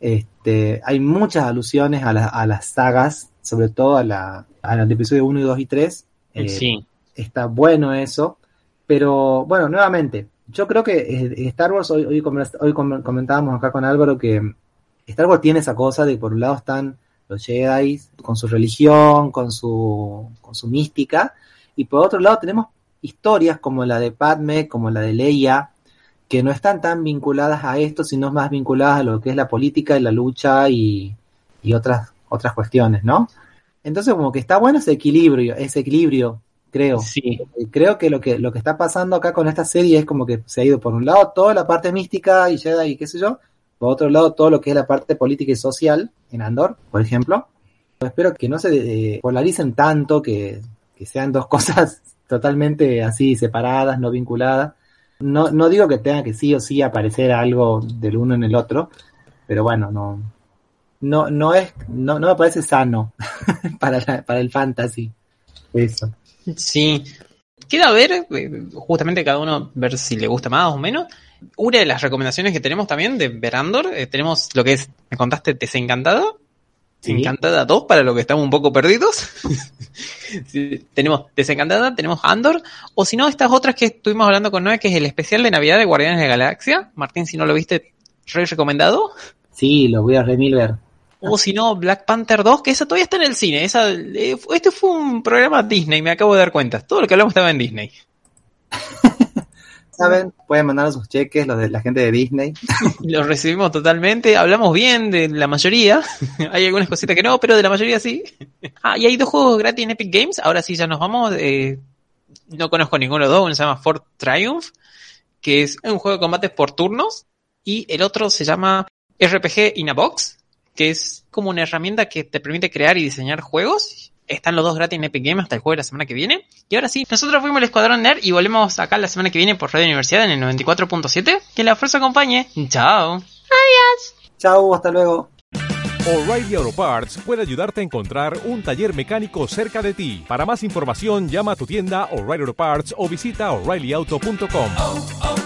Speaker 3: Este, hay muchas alusiones a, a las sagas, sobre todo a la, al episodio 1 y 2 y 3.
Speaker 1: Eh, sí.
Speaker 3: Está bueno eso. Pero bueno, nuevamente, yo creo que eh, Star Wars, hoy, hoy, hoy comentábamos acá con Álvaro que Star Wars tiene esa cosa de por un lado están los Jedi con su religión, con su, con su mística, y por otro lado tenemos historias como la de Padme, como la de Leia, que no están tan vinculadas a esto, sino más vinculadas a lo que es la política y la lucha y, y otras, otras cuestiones, ¿no? Entonces como que está bueno ese equilibrio, ese equilibrio creo.
Speaker 1: Sí.
Speaker 3: Creo que lo que lo que está pasando acá con esta serie es como que se ha ido por un lado toda la parte mística y Jedi y qué sé yo, Por otro lado, todo lo que es la parte política y social en Andor, por ejemplo. Espero que no se eh, polaricen tanto, que, que sean dos cosas totalmente así separadas, no vinculadas. No, no digo que tenga que sí o sí aparecer algo del uno en el otro, pero bueno, no, no, no es, no, no me parece sano para, para el fantasy. Eso.
Speaker 1: Sí. Queda ver, eh, justamente cada uno ver si le gusta más o menos. Una de las recomendaciones que tenemos también de Verandor, eh, tenemos lo que es, me contaste, Desencantada.
Speaker 3: Sí.
Speaker 1: Encantada 2 para los que estamos un poco perdidos. Sí, tenemos Desencantada, tenemos Andor, o si no, estas otras que estuvimos hablando con Noé, que es el especial de Navidad de Guardianes de la Galaxia. Martín, si no lo viste, re recomendado.
Speaker 3: Sí, lo voy a remil ver.
Speaker 1: O si no, Black Panther 2, que esa todavía está en el cine. Esa, eh, este fue un programa Disney, me acabo de dar cuenta. Todo lo que hablamos estaba en Disney.
Speaker 3: ¿Saben? Pueden mandar sus cheques, los de la gente de Disney.
Speaker 1: Los recibimos totalmente, hablamos bien de la mayoría. hay algunas cositas que no, pero de la mayoría sí. ah, y hay dos juegos gratis en Epic Games. Ahora sí ya nos vamos. eh, no conozco ninguno de los dos. Uno se llama Fort Triumph, que es un juego de combates por turnos. Y el otro se llama RPG in a Box, que es como una herramienta que te permite crear y diseñar juegos. Están los dos gratis en Epic Games hasta el jueves de la semana que viene. Y ahora sí, nosotros fuimos el Escuadrón Nerd y volvemos acá la semana que viene por Radio Universidad en el 94.7. Que la fuerza acompañe. Chao.
Speaker 3: Chau, hasta luego.
Speaker 4: O'Reilly Auto Parts puede ayudarte a encontrar un taller mecánico cerca de ti. Para más información, llama a tu tienda O'Reilly Auto Parts o visita oreillyauto.com.
Speaker 5: oh, oh.